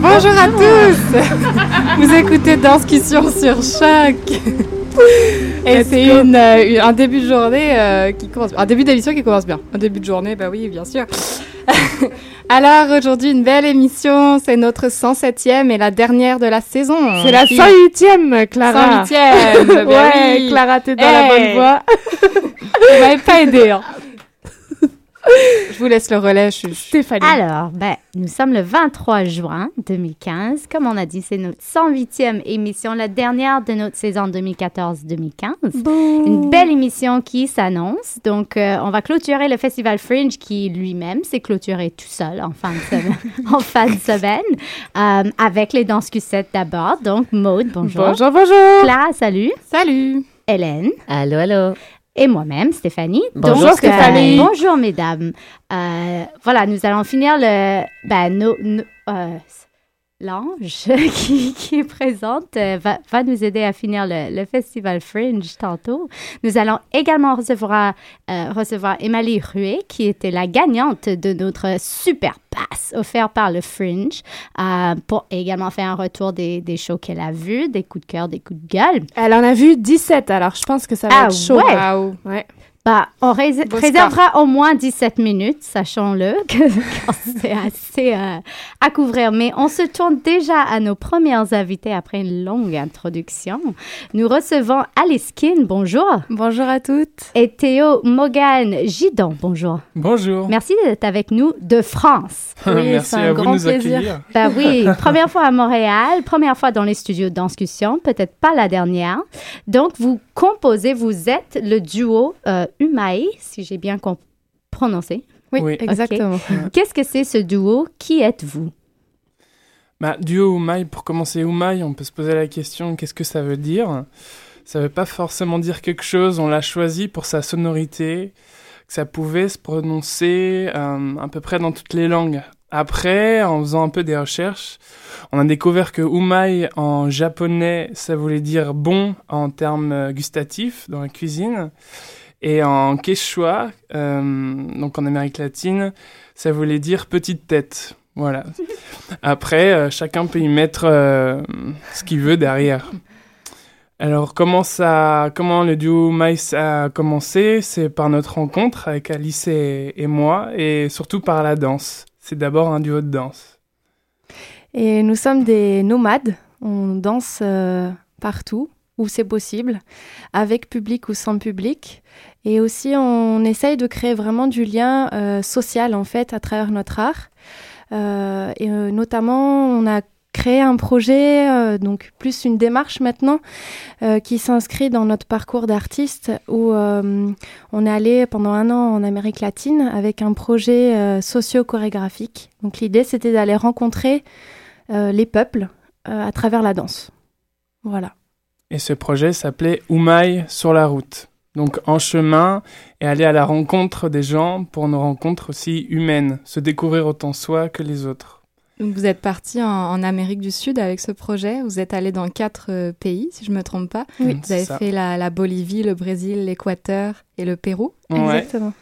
Bonjour à tous Vous écoutez Danscussion sur Choc Et c'est une, euh, une- un début de journée euh, qui commence Un début d'émission qui commence bien. Un début de journée, bah oui, bien sûr. Alors aujourd'hui, une belle émission. C'est notre 107e et la dernière de la saison. C'est la Qui- 108e, Clara. 108e bah ouais, oui. Clara, t'es dans la Hey. bonne voie. Vous m'avez pas aidé. hein. Je vous laisse le relais. Je, je- Stéphanie. Alors, ben, nous sommes le 23 juin 2015. Comme on a dit, c'est notre 108e émission, la dernière de notre saison 2014-2015. Une belle émission qui s'annonce. Donc, euh, on va clôturer le Festival Fringe qui lui-même s'est clôturé tout seul en fin de semaine, en fin de semaine euh, avec les danses Q7 d'abord. Donc, Maude, bonjour. Bonjour, bonjour. Clara, salut. Salut Hélène. Allô, allô. Et moi-même, Stéphanie. Bonjour, Donc, Stéphanie. euh, bonjour, mesdames. Euh, voilà, nous allons finir le. Ben, nos- nos- euh, L'ange qui, qui est présente euh, va, va nous aider à finir le, le festival Fringe tantôt. Nous allons également recevoir, euh, recevoir Emily Ruet, qui était la gagnante de notre super pass offert par le Fringe, euh, pour également faire un retour des, des shows qu'elle a vus, des coups de cœur, des coups de gueule. Elle en a vu 17, alors je pense que ça va Ah être chaud. ouais. Ouais. Bah, on réservera au moins 17 minutes, sachons-le, que car c'est assez euh, à couvrir. Mais on se tourne déjà à nos premières invités après une longue introduction. Nous recevons Alice Kin, bonjour, Bonjour à toutes et Théo Mogan Gidon, bonjour. Bonjour. Merci d'être avec nous de France. Oui, Merci c'est un à vous de grand nous plaisir. accueillir. Bah oui, première fois à Montréal, première fois dans les studios de Danscussion, peut-être pas la dernière. Donc, vous composez, vous êtes le duo euh, Umae, si j'ai bien prononcé. Oui, Oui. exactement. Qu'est-ce que c'est ce duo? Qui êtes-vous? Bah, duo Oumaï, pour commencer Oumaï, on peut se poser la question qu'est-ce que ça veut dire? Ça veut pas forcément dire quelque chose, on l'a choisi pour sa sonorité, que ça pouvait se prononcer euh, à peu près dans toutes les langues. Après, en faisant un peu des recherches, on a découvert que Umai en japonais, ça voulait dire bon en termes euh, gustatifs dans la cuisine. Et en quechua, euh, donc en Amérique latine, ça voulait dire petite tête. Voilà. Après, euh, chacun peut y mettre euh, ce qu'il veut derrière. Alors, comment, ça, comment le duo Mice a commencé? C'est par notre rencontre avec Alice et, et moi, et surtout par la danse. C'est d'abord un duo de danse. Et nous sommes des nomades. On danse euh, partout où c'est possible, avec public ou sans public. Et aussi, on essaye de créer vraiment du lien euh, social, en fait, à travers notre art. Euh, et euh, notamment, on a créé un projet, euh, donc plus une démarche maintenant, qui s'inscrit dans notre parcours d'artiste, où on est allé pendant un an en Amérique latine avec un projet socio-chorégraphique. Donc l'idée, c'était d'aller rencontrer les peuples à travers la danse. Voilà. Et ce projet s'appelait Oumaï sur la route. Donc en chemin et aller à la rencontre des gens pour nos rencontres aussi humaines, se découvrir autant soi que les autres. Donc vous êtes parti en, en Amérique du Sud avec ce projet. Vous êtes allé dans quatre euh, pays, si je me trompe pas. Oui, Vous avez ça. fait la, la Bolivie, le Brésil, l'Équateur et le Pérou. Ouais. Exactement.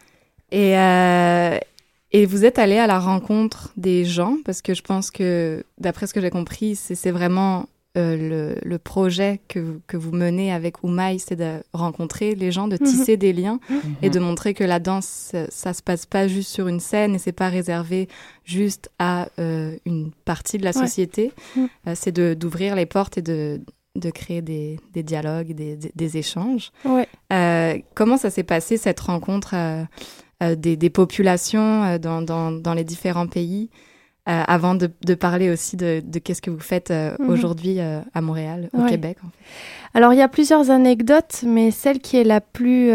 Et, euh, et vous êtes allé à la rencontre des gens parce que je pense que, d'après ce que j'ai compris, c'est vraiment euh, le, le projet que, vous- que vous menez avec Oumaï, c'est de rencontrer les gens, de tisser des liens et de montrer que la danse, ça, se passe pas juste sur une scène et c'est pas réservé juste à euh, une partie de la Ouais. société. Mm. Euh, c'est d'ouvrir les portes et de de créer des, des dialogues, des, des, échanges. Ouais. comment ça s'est passé cette rencontre des, des, populations dans, dans, dans, les différents pays? Avant de, de, parler aussi de, de qu'est-ce que vous faites mhm. aujourd'hui à Montréal, au Québec en fait. Alors il y a plusieurs anecdotes, mais celle qui est la plus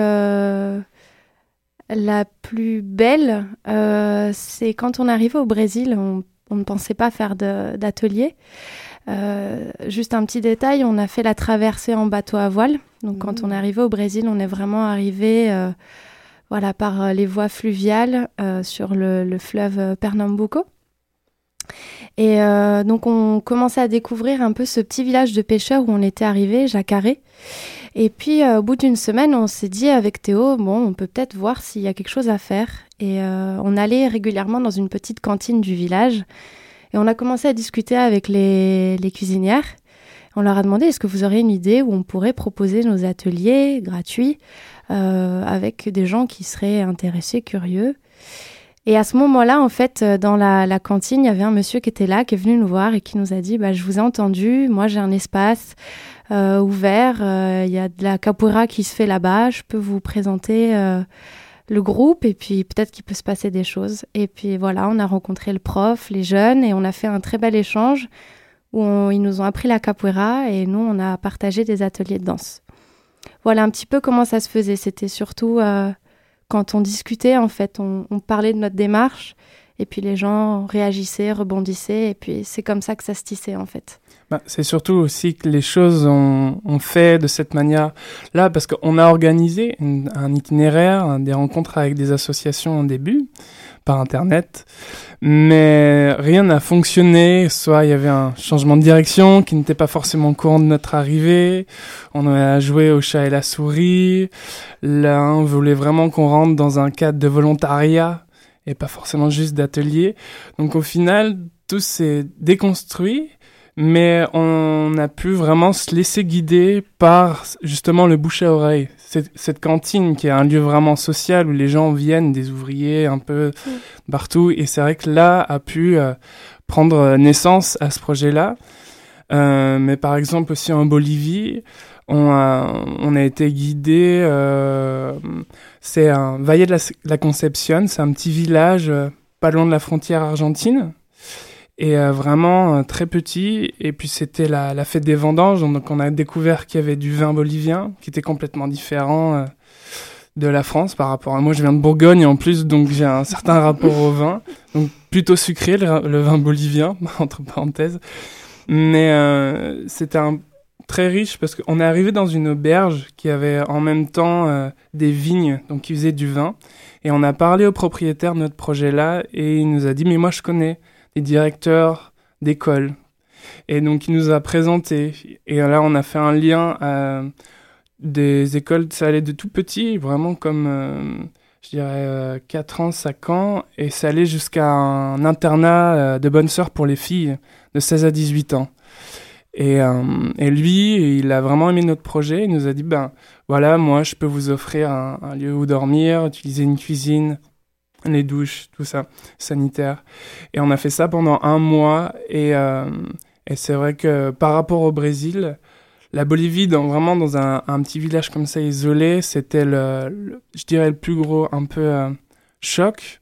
la plus belle, euh, c'est quand on arrivait au Brésil, on, ne pensait pas faire d'atelier. Euh, juste un petit détail, on a fait la traversée en bateau à voile. Donc quand on est mmh. arrivé au Brésil, on est vraiment arrivé euh, voilà, par les voies fluviales sur le, le, fleuve Pernambuco. Et donc on commençait à découvrir un peu ce petit village de pêcheurs où on était arrivé, Jacaré. Et puis, euh, au bout d'une semaine, on s'est dit avec Théo, bon, on peut peut-être voir s'il y a quelque chose à faire. Et euh, on allait régulièrement dans une petite cantine du village. Et on a commencé à discuter avec les, cuisinières. On leur a demandé, est-ce que vous aurez une idée où on pourrait proposer nos ateliers gratuits euh, avec des gens qui seraient intéressés, curieux? Et à ce moment-là, en fait, dans la, cantine, il y avait un monsieur qui était là, qui est venu nous voir et qui nous a dit bah, Je vous ai entendu, moi j'ai un espace, euh, ouvert. Euh, il y a de la capoeira qui se fait là-bas. Je peux vous présenter euh, le groupe et puis peut-être qu'il peut se passer des choses. Et puis voilà, on a rencontré le prof, les jeunes et on a fait un très bel échange où ils nous ont appris la capoeira et nous, on a partagé des ateliers de danse. Voilà un petit peu comment ça se faisait. C'était surtout quand on discutait, en fait, on, parlait de notre démarche et puis les gens réagissaient, rebondissaient et puis c'est comme ça que ça se tissait, en fait. Bah, c'est surtout aussi que les choses ont, fait de cette manière-là, parce qu'on a organisé un itinéraire, des rencontres avec des associations au début, par Internet, mais rien n'a fonctionné. Soit il y avait un changement de direction qui n'était pas forcément courant de notre arrivée, on a joué au chat et la souris, l'un voulait vraiment qu'on rentre dans un cadre de volontariat et pas forcément juste d'atelier. Donc au final, tout s'est déconstruit mais on a pu vraiment se laisser guider par justement le bouche à oreille. Cette, cette, cantine qui est un lieu vraiment social où les gens viennent, des ouvriers un peu mm. partout, et c'est vrai que là a pu euh, prendre naissance à ce projet-là. Euh, mais par exemple aussi en Bolivie, on a, on a été guidé. Euh, c'est un Valle de la, la Concepción, c'est un petit village pas loin de la frontière argentine et euh, vraiment euh, très petit. Et puis c'était la, fête des vendanges, donc on a découvert qu'il y avait du vin bolivien qui était complètement différent euh, de la France par rapport à moi. Je viens de Bourgogne en plus, donc j'ai un certain rapport au vin, donc plutôt sucré le, vin bolivien entre parenthèses. Mais c'était très riche parce qu'on est arrivé dans une auberge qui avait en même temps des vignes, donc qui faisait du vin. Et on a parlé au propriétaire de notre projet là et il nous a dit mais moi je connais directeur d'école. Et donc, il nous a présenté. Et là, on a fait un lien à des écoles, ça allait de tout petit, vraiment comme, euh, je dirais, 4 euh, ans, 5 ans. Et ça allait jusqu'à un internat euh, de bonne sœur pour les filles de 16 à 18 ans. Et, et, lui, il a vraiment aimé notre projet. Il nous a dit, ben voilà, moi, je peux vous offrir un lieu où dormir, utiliser une cuisine, les douches, tout ça, sanitaire. Et on a fait ça pendant un mois. Et, euh, et c'est vrai que par rapport au Brésil, la Bolivie, dans, vraiment dans un, petit village comme ça isolé, c'était le, je dirais le plus gros un peu euh, choc.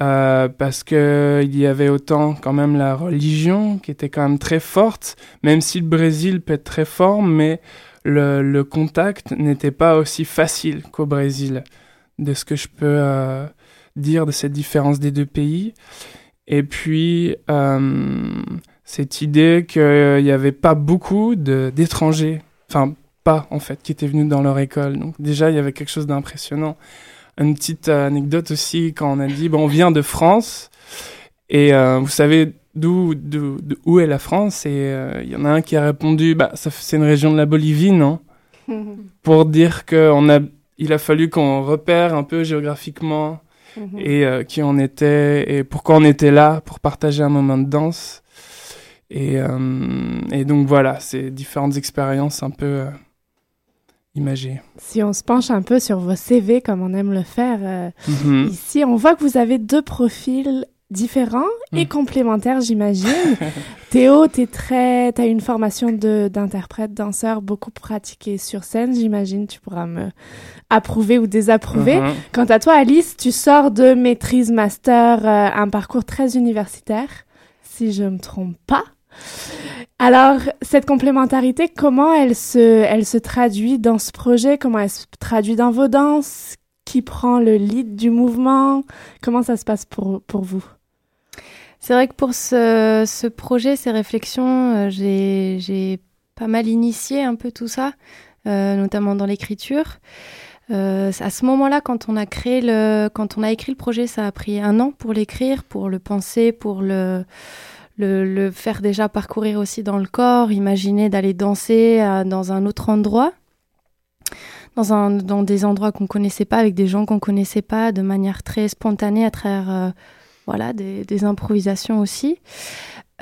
Euh, parce que il y avait autant quand même la religion qui était quand même très forte, même si le Brésil peut être très fort, mais le, le contact n'était pas aussi facile qu'au Brésil, de ce que je peux dire de cette différence des deux pays. Et puis, euh, cette idée qu'il n'y avait pas beaucoup d'étrangers, enfin, pas en fait, qui étaient venus dans leur école. Donc, déjà, il y avait quelque chose d'impressionnant. Une petite anecdote aussi, quand on a dit, bon, on vient de France, et euh, vous savez d'où où est la France? Et euh, il y en a un qui a répondu, bah, c'est une région de la Bolivie, non? Pour dire qu'on a, il a fallu qu'on repère un peu géographiquement Mhm. et euh, qui on était et pourquoi on était là pour partager un moment de danse. Et, euh, et donc voilà, c'est différentes expériences un peu euh, imagées. Si on se penche un peu sur vos CV comme on aime le faire mhm. ici, on voit que vous avez deux profils différents et hmm. complémentaires, j'imagine. Théo, tu très, as une formation d'interprète, danseur, beaucoup pratiquée sur scène, j'imagine. Tu pourras me approuver ou désapprouver. Uh-huh. Quant à toi, Alice, tu sors de maîtrise master, euh, un parcours très universitaire, si je me trompe pas. Alors, cette complémentarité, comment elle se, elle se traduit dans ce projet? Comment elle se traduit dans vos danses? Qui prend le lead du mouvement? Comment ça se passe pour, pour vous? C'est vrai que pour ce, projet, ces réflexions, euh, j'ai pas mal initié un peu tout ça, euh, notamment dans l'écriture. Euh, à ce moment-là, quand on a écrit le projet, ça a pris un an pour l'écrire, pour le penser, pour le faire déjà parcourir aussi dans le corps, imaginer d'aller danser dans un autre endroit, dans, des endroits qu'on connaissait pas, avec des gens qu'on connaissait pas, de manière très spontanée, à travers voilà, des, improvisations aussi.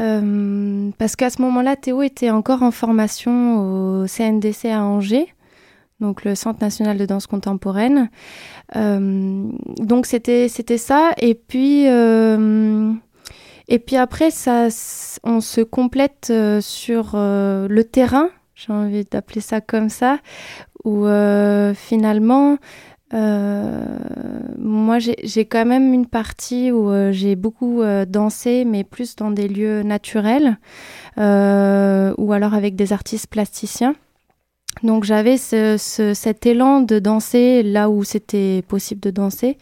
Euh, parce qu'à ce moment-là, Théo était encore en formation au CNDC à Angers, donc le Centre national de danse contemporaine. donc c'était ça. Et puis et puis après, ça, on se complète euh, sur euh, le terrain, j'ai envie d'appeler ça comme ça, où euh, finalement, moi j'ai quand même une partie où j'ai beaucoup dansé, mais plus dans des lieux naturels, ou alors avec des artistes plasticiens. Donc j'avais cet élan de danser là où c'était possible de danser.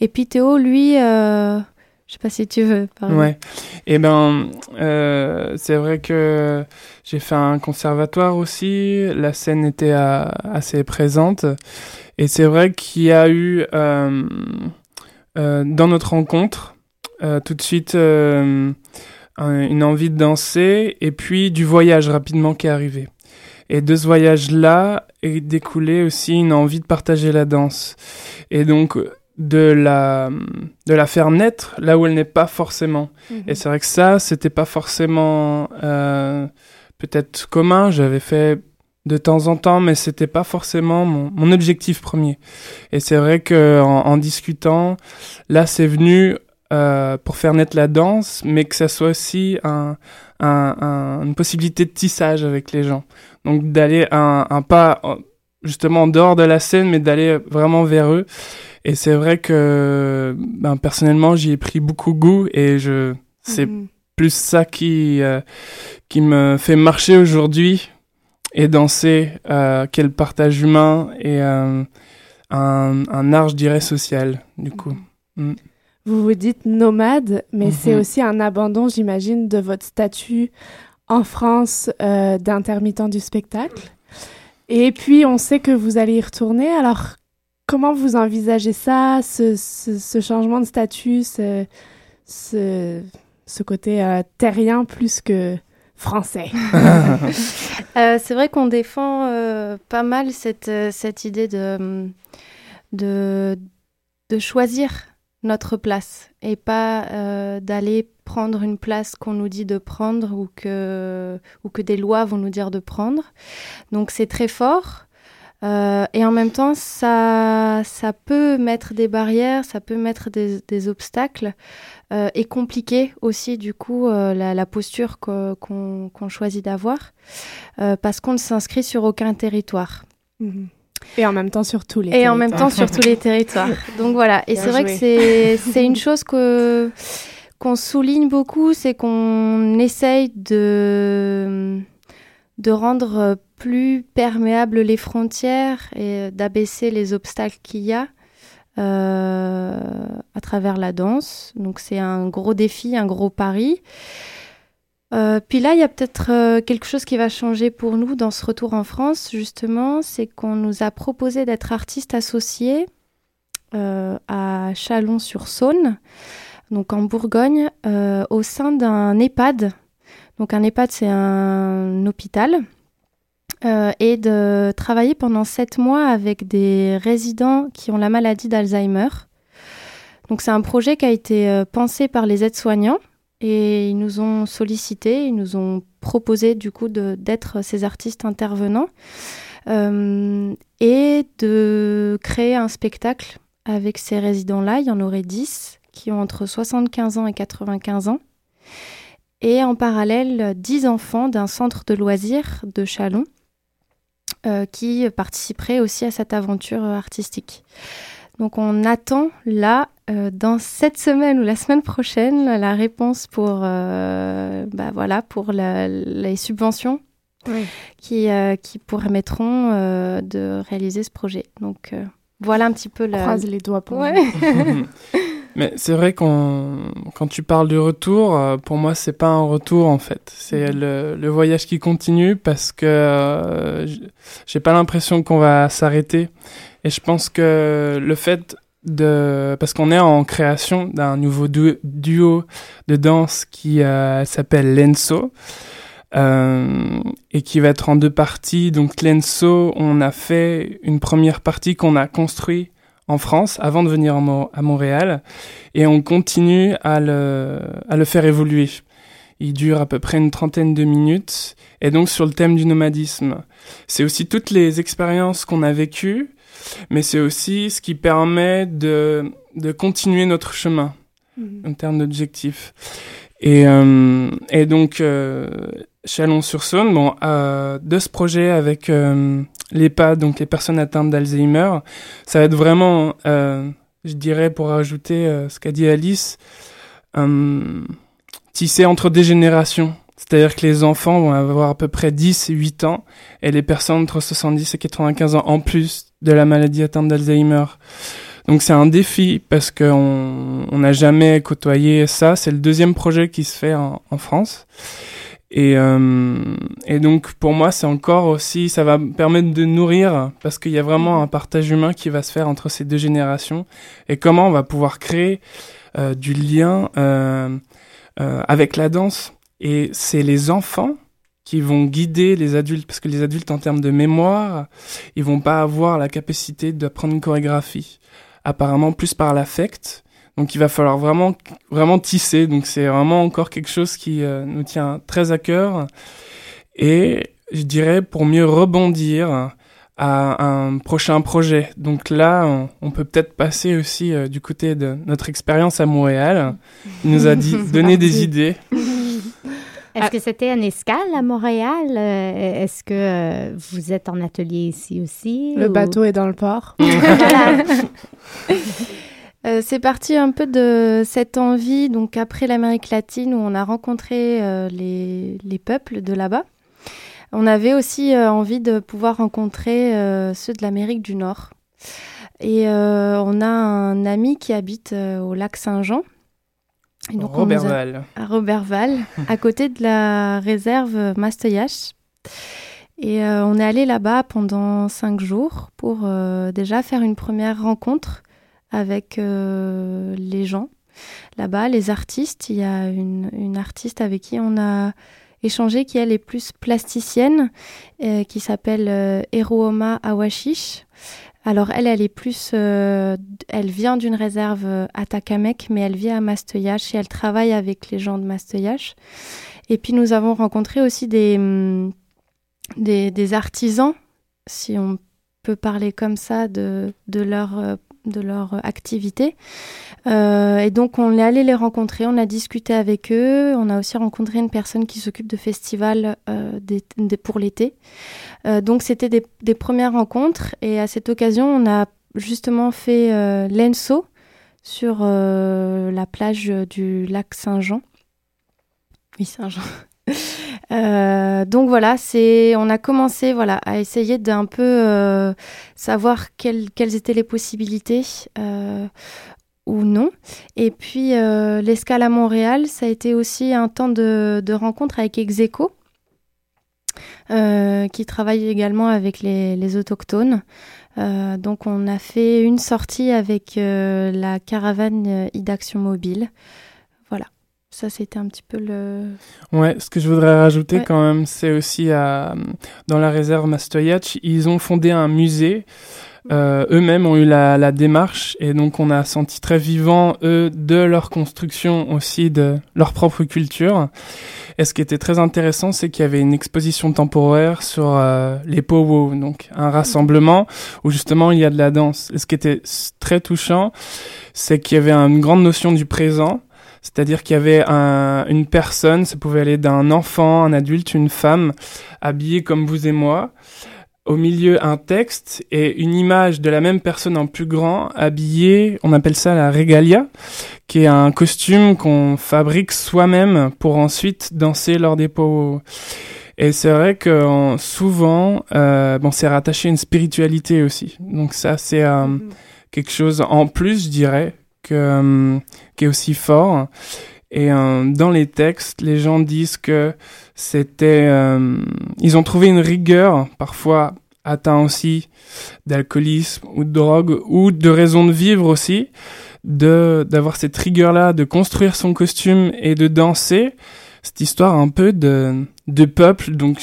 Et puis Théo, lui, je sais pas si tu veux parler. Ouais. Eh ben, euh, c'est vrai que j'ai fait un conservatoire aussi. La scène était assez présente. Et c'est vrai qu'il y a eu, euh, euh, dans notre rencontre, tout de suite une envie de danser et puis du voyage rapidement qui est arrivé. Et de ce voyage-là est découlé aussi une envie de partager la danse. Et donc, de la, de la faire naître là où elle n'est pas forcément. Mhm. Et c'est vrai que ça, c'était pas forcément euh, peut-être commun. J'avais fait de temps en temps, mais c'était pas forcément mon, mon, objectif premier. Et c'est vrai que en, discutant, là, c'est venu euh, pour faire naître la danse, mais que ça soit aussi un, un, une possibilité de tissage avec les gens. Donc d'aller un, un pas justement en dehors de la scène, mais d'aller vraiment vers eux. Et c'est vrai que ben, personnellement, j'y ai pris beaucoup goût et je c'est mhm. plus ça qui euh, qui me fait marcher aujourd'hui et danser euh, quel partage humain et euh, un, un art, je dirais, social, du coup. Mhm. Mm. Vous vous dites nomade, mais c'est mhm. aussi un abandon, j'imagine, de votre statut en France euh, d'intermittent du spectacle. Et puis, on sait que vous allez y retourner. Alors, comment vous envisagez ça, ce, changement de statut, ce, ce, côté terrien plus que français euh, C'est vrai qu'on défend euh, pas mal cette, cette idée de, de, de choisir notre place et pas d'aller prendre une place qu'on nous dit de prendre ou que, ou que des lois vont nous dire de prendre. Donc c'est très fort. Euh, et en même temps, ça, ça peut mettre des barrières, ça peut mettre des, obstacles euh, et compliquer aussi du coup euh, la, posture qu'on choisit d'avoir parce qu'on ne s'inscrit sur aucun territoire. Mhm. Et en même temps sur tous les et territoires. en même temps sur tous les territoires. Donc voilà, et c'est vrai que c'est une chose que qu'on souligne beaucoup, c'est qu'on essaye de de rendre plus perméables les frontières et d'abaisser les obstacles qu'il y a euh, à travers la danse. Donc c'est un gros défi, un gros pari. Euh, puis là, il y a peut-être euh, quelque chose qui va changer pour nous dans ce retour en France, justement, c'est qu'on nous a proposé d'être artistes associés à Chalon-sur-Saône, donc en Bourgogne, au sein d'un EHPAD. Donc un EHPAD, c'est un hôpital euh, et de travailler pendant sept mois avec des résidents qui ont la maladie d'Alzheimer. Donc c'est un projet qui a été euh, pensé par les aides-soignants et ils nous ont sollicité, ils nous ont proposé du coup d'être ces artistes intervenants euh, et de créer un spectacle avec ces résidents-là. Il y en aurait dix qui ont entre 75 ans et 95 ans. Et en parallèle, 10 enfants d'un centre de loisirs de Chalon qui participeraient aussi à cette aventure artistique. Donc on attend là, dans cette semaine ou la semaine prochaine, la réponse pour, bah, voilà, pour les subventions qui, euh, qui permettront euh, de réaliser ce projet. Donc euh, voilà un petit peu la... Croise les doigts pour ouais. Mais c'est vrai qu'on quand tu parles du retour, pour moi c'est pas un retour en fait, c'est mhm. le, le, voyage qui continue parce que j'ai pas l'impression qu'on va s'arrêter. Et je pense que le fait de parce qu'on est en création d'un nouveau duo de danse qui s'appelle Lenso. Euh, et qui va être en deux parties. Donc Lenso, on a fait une première partie qu'on a construit en France avant de venir à Montréal et on continue à le, à le faire évoluer. Il dure à peu près une trentaine de minutes et donc sur le thème du nomadisme. C'est aussi toutes les expériences qu'on a vécues, mais c'est aussi ce qui permet de, de continuer notre chemin mmh. en termes d'objectifs. Et, euh, et donc, euh, Chalon-sur-Saône, bon, euh, de ce projet avec euh, l'EHPAD, donc les personnes atteintes d'Alzheimer, ça va être vraiment, euh, je dirais, pour ajouter euh, ce qu'a dit Alice, tissé entre des générations. C'est-à-dire que les enfants vont avoir à peu près 10 et 8 ans, et les personnes entre 70 et 95 ans en plus de la maladie atteinte d'Alzheimer. Donc c'est un défi parce qu'on n'a jamais côtoyé ça. C'est le deuxième projet qui se fait en, en France. Et, euh, et donc pour moi, c'est encore aussi, ça va me permettre de nourrir parce qu'il y a vraiment un partage humain qui va se faire entre ces deux générations et comment on va pouvoir créer euh, du lien euh, avec la danse. Et c'est les enfants qui vont guider les adultes parce que les adultes en termes de mémoire, ils vont pas avoir la capacité d'apprendre une chorégraphie. Apparemment plus par l'affect donc il va falloir vraiment, vraiment tisser. Donc c'est vraiment encore quelque chose qui euh, nous tient très à cœur. Et je dirais pour mieux rebondir à un prochain projet. Donc là, on, peut peut-être passer aussi euh, du côté de notre expérience à Montréal. Il nous a dit, donné des idées. Est-ce que c'était un escale à Montréal? Euh, est-ce que vous êtes en atelier ici aussi? Le bateau est dans le port. Euh, c'est parti un peu de cette envie, donc après l'Amérique latine où on a rencontré euh, les, les, peuples de là-bas. On avait aussi euh, envie de pouvoir rencontrer ceux de l'Amérique du Nord. Et on a un ami qui habite au lac Saint-Jean. Robertval. À Robertval, à côté de la réserve Masteuillache. Et on est allé là-bas pendant cinq jours pour déjà faire une première rencontre avec euh, les gens là-bas, les artistes. Il y a une, artiste avec qui on a échangé qui elle est plus plasticienne, euh, qui s'appelle euh, Eruoma Awashish. Alors elle, elle est plus, elle vient d'une réserve à Takamek, mais elle vit à Masteuillache et elle travaille avec les gens de Masteuillache. Et puis nous avons rencontré aussi des, des, artisans, si on peut parler comme ça, de leur de leur activité. Euh, et donc on est allé les rencontrer, on a discuté avec eux, on a aussi rencontré une personne qui s'occupe de festivals euh, pour l'été. Euh, donc c'était des, premières rencontres et à cette occasion on a justement fait l'ENSO sur la plage du lac Saint-Jean. Oui, Saint-Jean. Euh, donc voilà, c'est, on a commencé voilà à essayer d'un peu euh, savoir quelles, étaient les possibilités euh, ou non. Et puis l'escale à Montréal, ça a été aussi un temps de, rencontre avec Execo, qui travaille également avec les, les autochtones. donc on a fait une sortie avec la caravane Idaction Mobile. Ça, c'était un petit peu le. Ouais, ce que je voudrais rajouter quand même, c'est aussi à, dans la réserve Mastoyach, ils ont fondé un musée. Euh, eux-mêmes ont eu la, la, démarche et donc on a senti très vivant eux de leur construction aussi de leur propre culture. Et ce qui était très intéressant, c'est qu'il y avait une exposition temporaire sur euh, les powwow, donc un rassemblement où justement il y a de la danse. Et ce qui était très touchant, c'est qu'il y avait une grande notion du présent c'est-à-dire qu'il y avait un, une personne, ça pouvait aller d'un enfant, un adulte, une femme, habillée comme vous et moi, au milieu un texte et une image de la même personne en plus grand, habillée, on appelle ça la regalia, qui est un costume qu'on fabrique soi-même pour ensuite danser lors des pots. Et c'est vrai que souvent, euh, bon, c'est rattaché à une spiritualité aussi. Donc ça, c'est euh, mm-hmm. quelque chose en plus, je dirais, euh, qui est aussi fort. Et euh, dans les textes, les gens disent que c'était, euh, ils ont trouvé une rigueur, parfois atteint aussi d'alcoolisme ou de drogue ou de raison de vivre aussi, de d'avoir cette rigueur là, de construire son costume et de danser. Cette histoire un peu de de peuple. Donc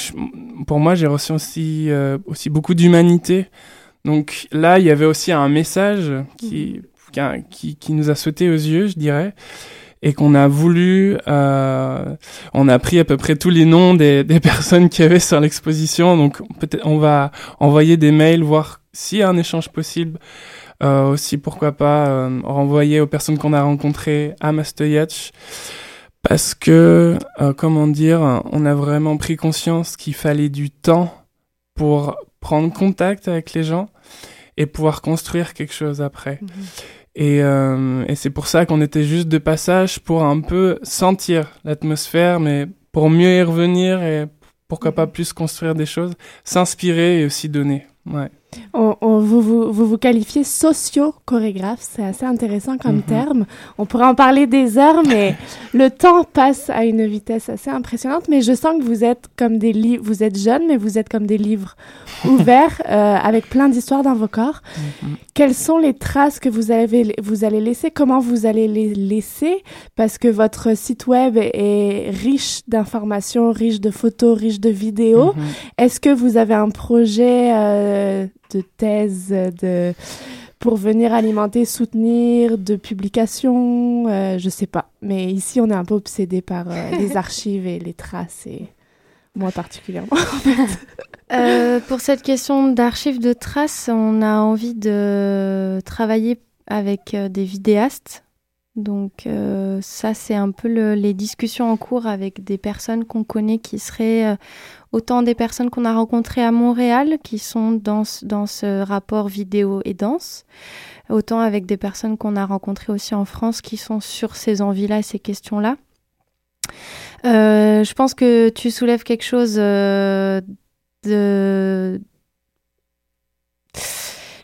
pour moi, j'ai reçu aussi aussi beaucoup d'humanité. Donc là, il y avait aussi un message qui qui, qui, nous a sauté aux yeux, je dirais, et qu'on a voulu, euh, on a pris à peu près tous les noms des, des personnes qui avaient sur l'exposition, donc peut-être on va envoyer des mails, voir s'il y a un échange possible. Euh, aussi, pourquoi pas euh, renvoyer aux personnes qu'on a rencontrées à Mastoyach parce que, euh, comment dire, on a vraiment pris conscience qu'il fallait du temps pour prendre contact avec les gens et pouvoir construire quelque chose après. Mhm. Et, euh, et c'est pour ça qu'on était juste de passage pour un peu sentir l'atmosphère, mais pour mieux y revenir et pourquoi pas mhm. plus construire des choses, s'inspirer et aussi donner. Ouais. On, vous, vous, vous, vous, qualifiez socio-chorégraphe, c'est assez intéressant comme mhm. terme. On pourrait en parler des heures, mais le temps passe à une vitesse assez impressionnante. Mais je sens que vous êtes comme des livres, vous êtes jeune, mais vous êtes comme des livres ouverts euh, avec plein d'histoires dans vos corps. Mhm. Quelles sont les traces que vous, avez, vous allez laisser? Comment vous allez les laisser? Parce que votre site web est riche d'informations, riche de photos, riche de vidéos. Mhm. Est-ce que vous avez un projet euh, de thèse de pour venir alimenter, soutenir, de publications, euh, je sais pas. Mais ici, on est un peu obsédé par euh, les archives et les traces, et moi particulièrement. Euh, pour cette question d'archives de traces, on a envie de travailler avec des vidéastes. Donc ça, c'est un peu les discussions en cours avec des personnes qu'on connaît qui seraient autant des personnes qu'on a rencontrées à Montréal qui sont dans, dans ce rapport vidéo et danse, autant avec des personnes qu'on a rencontrées aussi en France qui sont sur ces envies-là ces questions-là. Euh, je pense que tu soulèves quelque chose euh, de...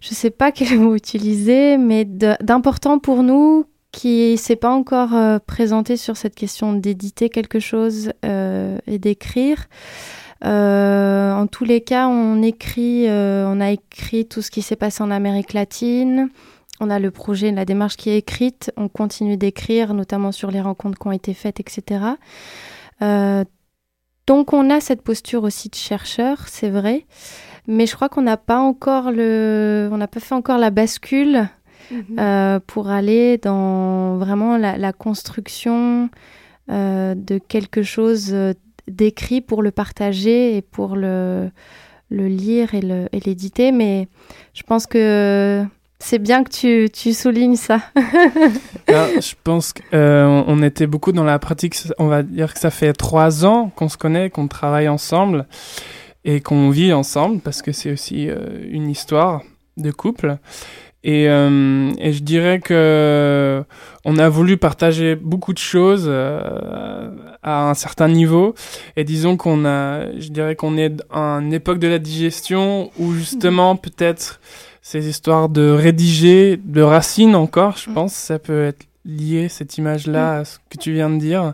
Je sais pas quel mot utiliser, mais d'important pour nous qui s'est pas encore euh, présenté sur cette question d'éditer quelque chose et d'écrire. Euh, en tous les cas, on écrit, euh, on a écrit tout ce qui s'est passé en Amérique latine. On a le projet, la démarche qui est écrite. On continue d'écrire, notamment sur les rencontres qui ont été faites, etc. Euh, donc, on a cette posture aussi de chercheur, c'est vrai. Mais je crois qu'on n'a pas encore le, on n'a pas fait encore la bascule mhm. pour aller dans vraiment la, la construction de quelque chose d'écrit pour le partager et pour le, le lire et l'éditer. Mais je pense que c'est bien que tu, tu soulignes ça. Ah, je pense qu'on euh, était beaucoup dans la pratique. On va dire que ça fait trois ans qu'on se connaît, qu'on travaille ensemble et qu'on vit ensemble parce que c'est aussi euh, une histoire de couple. Et, euh, et, je dirais que on a voulu partager beaucoup de choses euh, à un certain niveau. Et disons qu'on a, je dirais qu'on est à une époque de la digestion où justement peut-être ces histoires de rédiger, de racines encore, je pense, ça peut être lié cette image-là à ce que tu viens de dire.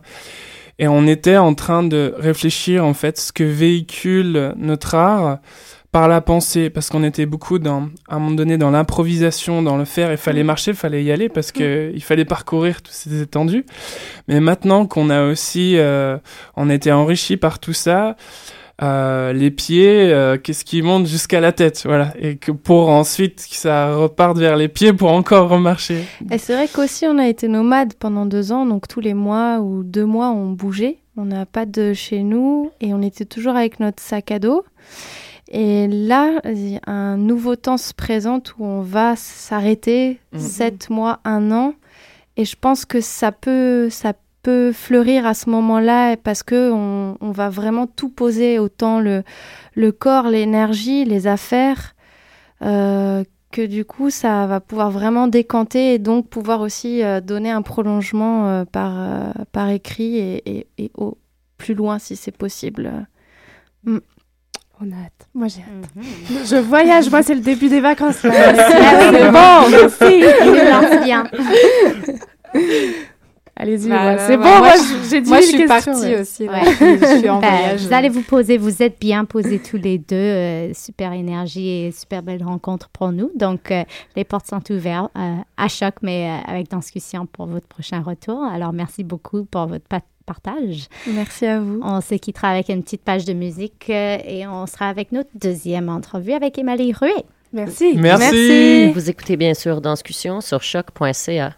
Et on était en train de réfléchir en fait ce que véhicule notre art par la pensée, parce qu'on était beaucoup dans, à un moment donné dans l'improvisation, dans le faire, il fallait marcher, il fallait y aller, parce que il fallait parcourir toutes ces étendues. Mais maintenant qu'on a aussi, euh, on a été enrichi par tout ça, euh, les pieds, euh, qu'est-ce qui monte jusqu'à la tête, voilà, et que pour ensuite que ça reparte vers les pieds pour encore remarcher. Et c'est vrai qu'aussi on a été nomades pendant deux ans, donc tous les mois ou deux mois on bougeait, on n'a pas de chez nous et on était toujours avec notre sac à dos. Et là, un nouveau temps se présente où on va s'arrêter mmh. sept mois, un an, et je pense que ça peut, ça peut fleurir à ce moment-là parce que on, va vraiment tout poser, autant le, le corps, l'énergie, les affaires, euh, que du coup ça va pouvoir vraiment décanter et donc pouvoir aussi euh, donner un prolongement euh, par, par écrit et, et, au plus loin si c'est possible. Mm. On a hâte. Moi, j'ai hâte. Mhm. Je voyage. Moi, c'est le début des vacances. c'est bon. Merci. bien. Allez-y, bah, c'est bon, moi, j'ai dit Moi, je suis partie aussi. je suis en bah, voyage. Vous allez vous poser, vous êtes bien posés tous les deux. Euh, super énergie et super belle rencontre pour nous. Donc, euh, les portes sont ouvertes euh, à choc, mais avec discussion pour votre prochain retour. Alors, merci beaucoup pour votre partage. Merci à vous. On se quittera avec une petite page de musique et on sera avec notre deuxième entrevue avec Émilie Ruet. Merci. Merci. Merci. Vous écoutez bien sûr Discussion sur choc.ca.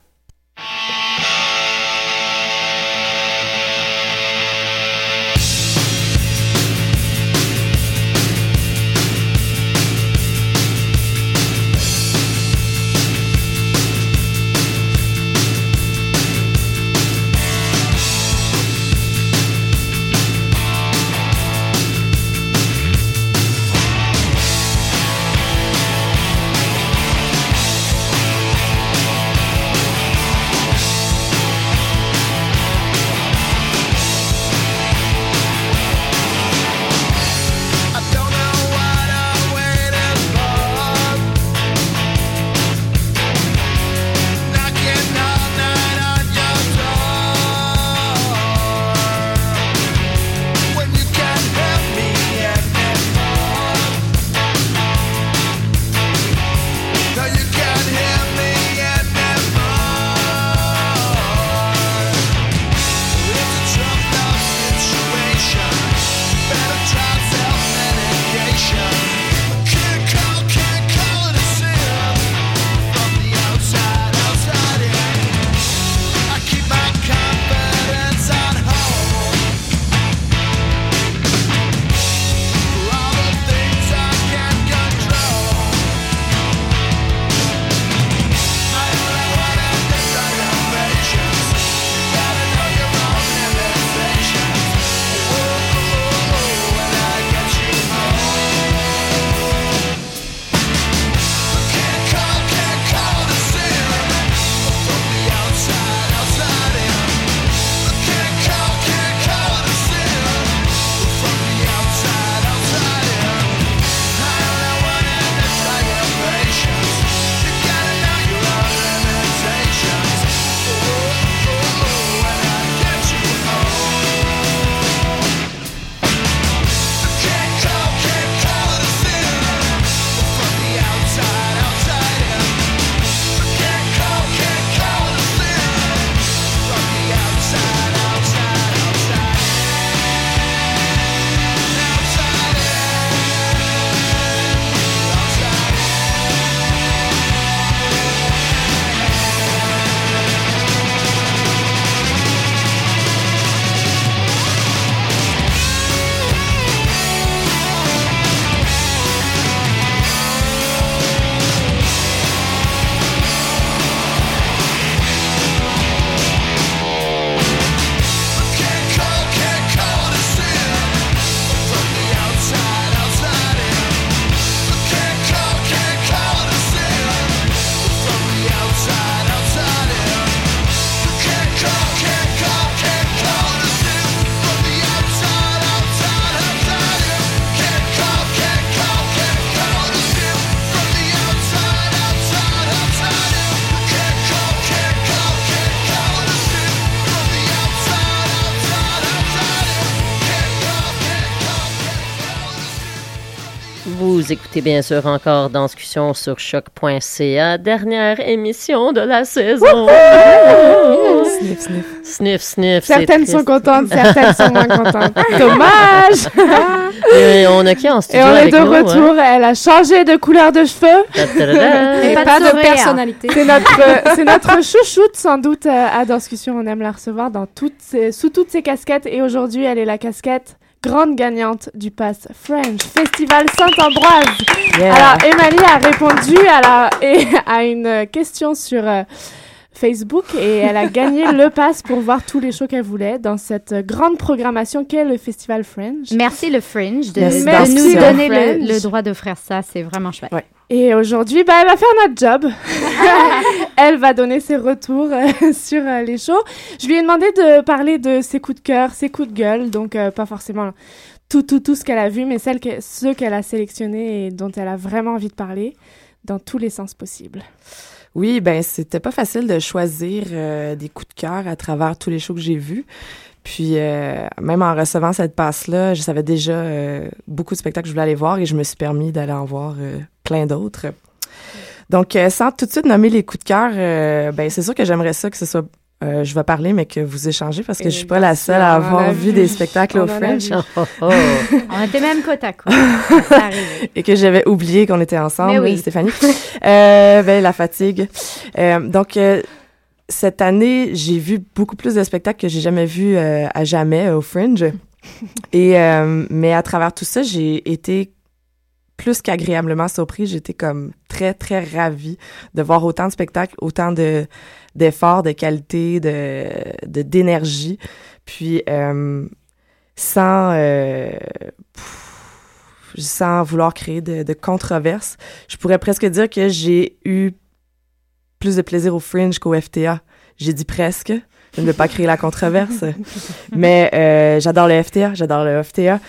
écoutez bien sûr encore Danscussion sur choc.ca, dernière émission de la saison. sniff, sniff. Sniff, sniff. Certaines sont contentes, certaines sont moins contentes. Dommage! Et on a qui en studio Et on est avec de nous, hein? retour. Elle a changé de couleur de cheveux. Et pas pas de sourire. personnalité. C'est notre, c'est notre chouchoute, sans doute, euh, à Danscussion. On aime la recevoir dans toutes ses- sous toutes ses casquettes. Et aujourd'hui, elle est la casquette grande gagnante du Pass French Festival Saint-Ambroise. Alors, Emily a répondu à, la, et à une question sur euh, Facebook et elle a gagné le pass pour voir tous les shows qu'elle voulait dans cette grande programmation qu'est le Festival French. Merci le Fringe de, Merci, de merci, nous donner le, Fringe. le droit d'offrir ça. C'est vraiment chouette. Et aujourd'hui, bah, elle va faire notre job. elle va donner ses retours euh, sur euh, les shows. Je lui ai demandé de parler de ses coups de cœur, ses coups de gueule, donc euh, pas forcément tout, tout, tout ce qu'elle a vu, mais celles que- ceux qu'elle a sélectionnés et dont elle a vraiment envie de parler dans tous les sens possibles. Oui, ben c'était pas facile de choisir euh, des coups de cœur à travers tous les shows que j'ai vus. Puis euh, même en recevant cette passe-là, je savais déjà euh, beaucoup de spectacles que je voulais aller voir et je me suis permis d'aller en voir plein d'autres. Donc sans tout de suite nommer les coups de cœur, ben c'est sûr que j'aimerais ça que ce soit euh, je vais parler, mais que vous échangez parce que Et je suis pas la seule à avoir vu vu. des spectacles au French vu. Oh, oh. On était même côte à côte. Ça et que j'avais oublié qu'on était ensemble, oui. Stéphanie. euh, ben, la fatigue. Euh, donc, euh, cette année, j'ai vu beaucoup plus de spectacles que j'ai jamais vus euh, à jamais au Fringe. Et, euh, mais à travers tout ça, j'ai été plus qu'agréablement surpris. J'étais comme très, très ravie de voir autant de spectacles, autant de d'efforts, de qualité, de de- d'énergie. Puis, euh, sans... euh, pff, sans vouloir créer de, de controverses, je pourrais presque dire que j'ai eu plus de plaisir au Fringe qu'au FTA. J'ai dit presque. Je ne veux pas créer la controverse. mais euh, j'adore le FTA, j'adore le FTA.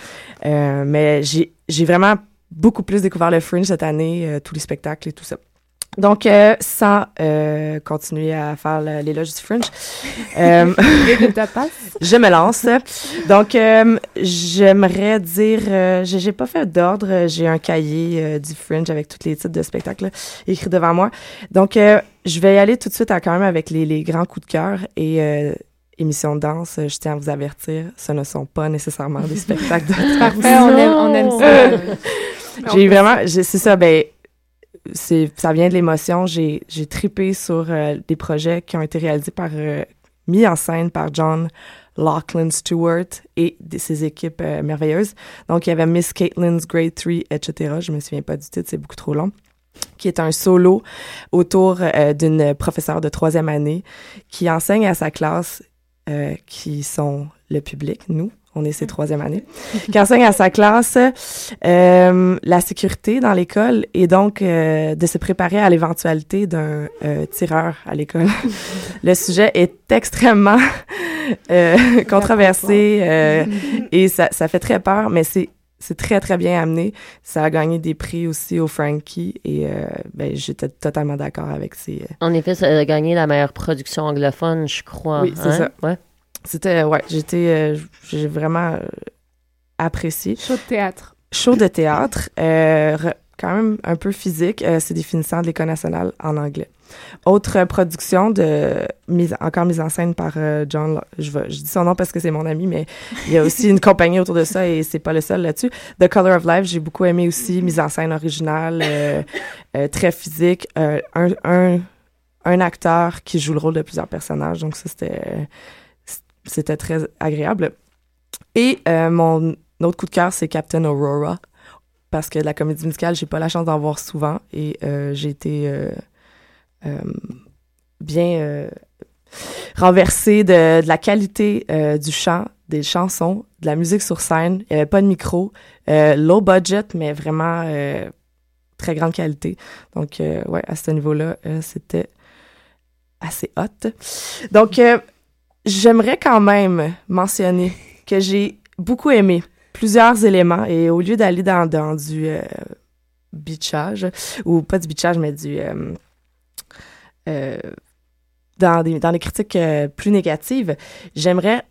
Mais j'ai j'ai vraiment beaucoup plus découvert le Fringe cette année, tous les spectacles et tout ça. Donc, euh, sans euh, continuer à faire l'éloge du Fringe, euh, je me lance. Donc, euh, j'aimerais dire, j'ai pas fait d'ordre. J'ai un cahier du Fringe avec tous les titres de spectacles écrits devant moi. Donc, je vais y aller tout de suite à, quand même avec les, les grands coups de cœur et émission de danse. Je tiens à vous avertir, ce ne sont pas nécessairement des spectacles de danse. Parfait, on aime, on aime ça. J'ai vraiment, c'est ça, ben, c'est, ça vient de l'émotion. J'ai, j'ai tripé sur euh, des projets qui ont été réalisés par, euh, mis en scène par John Lachlan Stewart et de ses équipes euh, merveilleuses. Donc, il y avait Miss Caitlin's Grade 3, etc. Je me souviens pas du titre, c'est beaucoup trop long qui est un solo autour d'une professeure de troisième année qui enseigne à sa classe, qui sont le public, nous, on est ses troisième années, qui enseigne à sa classe euh, la sécurité dans l'école et donc euh, de se préparer à l'éventualité d'un euh, tireur à l'école. le sujet est extrêmement euh, controversé euh, et ça, ça fait très peur, mais c'est c'est très très bien amené. Ça a gagné des prix aussi au Frankie et euh, ben, j'étais totalement d'accord avec ces. En effet, ça a gagné la meilleure production anglophone, je crois. Oui, c'est hein? ça. Ouais. C'était ouais, j'étais euh, j'ai vraiment euh, apprécié. Show de théâtre. Show de théâtre, euh, quand même un peu physique. euh, c'est des finissants de l'École nationale en anglais. Autre production de mise, encore mise en scène par euh, John. Je, vais- je dis son nom parce que c'est mon ami, mais il y a aussi une compagnie autour de ça et c'est pas le seul là-dessus. The Color of Life, j'ai beaucoup aimé aussi. Mise en scène originale, euh, euh, très physique. euh, un, un, un acteur qui joue le rôle de plusieurs personnages. Donc ça, c'était c'était très agréable. Et euh, mon autre coup de cœur, c'est Captain Aurora. Parce que la comédie musicale, j'ai pas la chance d'en voir souvent. Et euh, j'ai été euh, euh, bien euh, renversée de, de la qualité du chant, des chansons, de la musique sur scène. Il n'y avait pas de micro. Low budget, mais vraiment très grande qualité. Donc, ouais, à ce niveau-là, c'était assez hot. Donc, euh, j'aimerais quand même mentionner que j'ai beaucoup aimé plusieurs éléments et au lieu d'aller dans, du euh, bitchage, ou pas du bitchage, mais du... euh, euh, dans, des, dans critiques euh, plus négatives, j'aimerais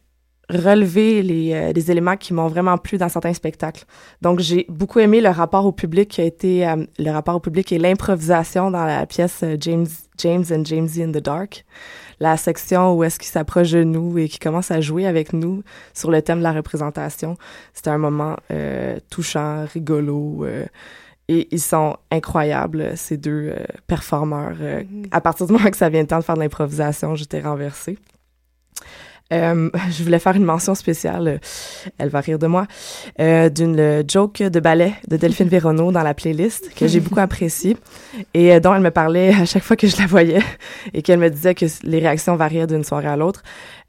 relever les, les éléments qui m'ont vraiment plu dans certains spectacles. Donc, j'ai beaucoup aimé le rapport au public qui a été le rapport au public et l'improvisation dans la pièce James James and Jamesy in the Dark la section où est-ce qu'il s'approche de nous et qui commence à jouer avec nous sur le thème de la représentation. C'était un moment euh, touchant, rigolo. Euh, et ils sont incroyables, ces deux euh, performeurs. Mm-hmm. À partir du moment que ça vient le temps de faire de l'improvisation, j'étais renversée. Euh, je voulais faire une mention spéciale, euh, elle va rire de moi, euh, d'une joke de ballet de Delphine Véronneau dans la playlist que j'ai beaucoup appréciée et dont elle me parlait à chaque fois que je la voyais et qu'elle me disait que les réactions variaient d'une soirée à l'autre.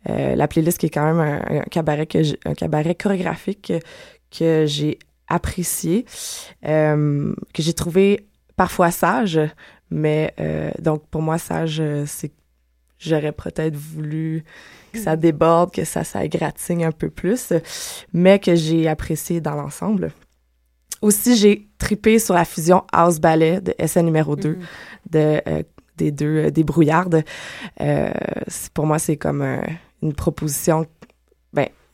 la playlist qui est quand même un, cabaret que un cabaret chorégraphique que j'ai apprécié, que j'ai trouvé parfois sage, mais donc pour moi sage c'est j'aurais peut-être voulu que ça déborde, que ça, ça un peu plus, mais que j'ai apprécié dans l'ensemble. Aussi, j'ai tripé sur la fusion House Ballet de SN numéro 2 mm-hmm. de, euh, des deux euh, des brouillardes. Euh, pour moi, c'est comme une proposition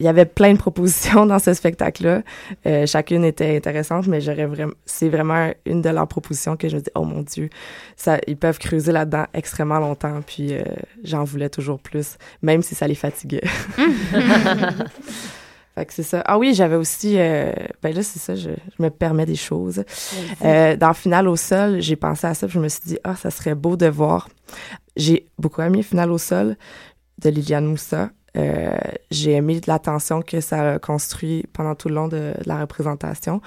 il y avait plein de propositions dans ce spectacle-là. Euh, chacune était intéressante, mais j'aurais vraiment, c'est vraiment une de leurs propositions que je me dis, oh mon Dieu, ça, ils peuvent creuser là-dedans extrêmement longtemps, puis euh, j'en voulais toujours plus, même si ça les fatiguait. fait que c'est ça. Ah oui, j'avais aussi, euh, ben là, c'est ça, je, me permets des choses. dans Finale au sol, j'ai pensé à ça, puis je me suis dit, ah, ça serait beau de voir. J'ai beaucoup aimé Finale au sol de Liliane Moussa. Euh, j'ai aimé l'attention que ça a construit pendant tout le long de, la représentation.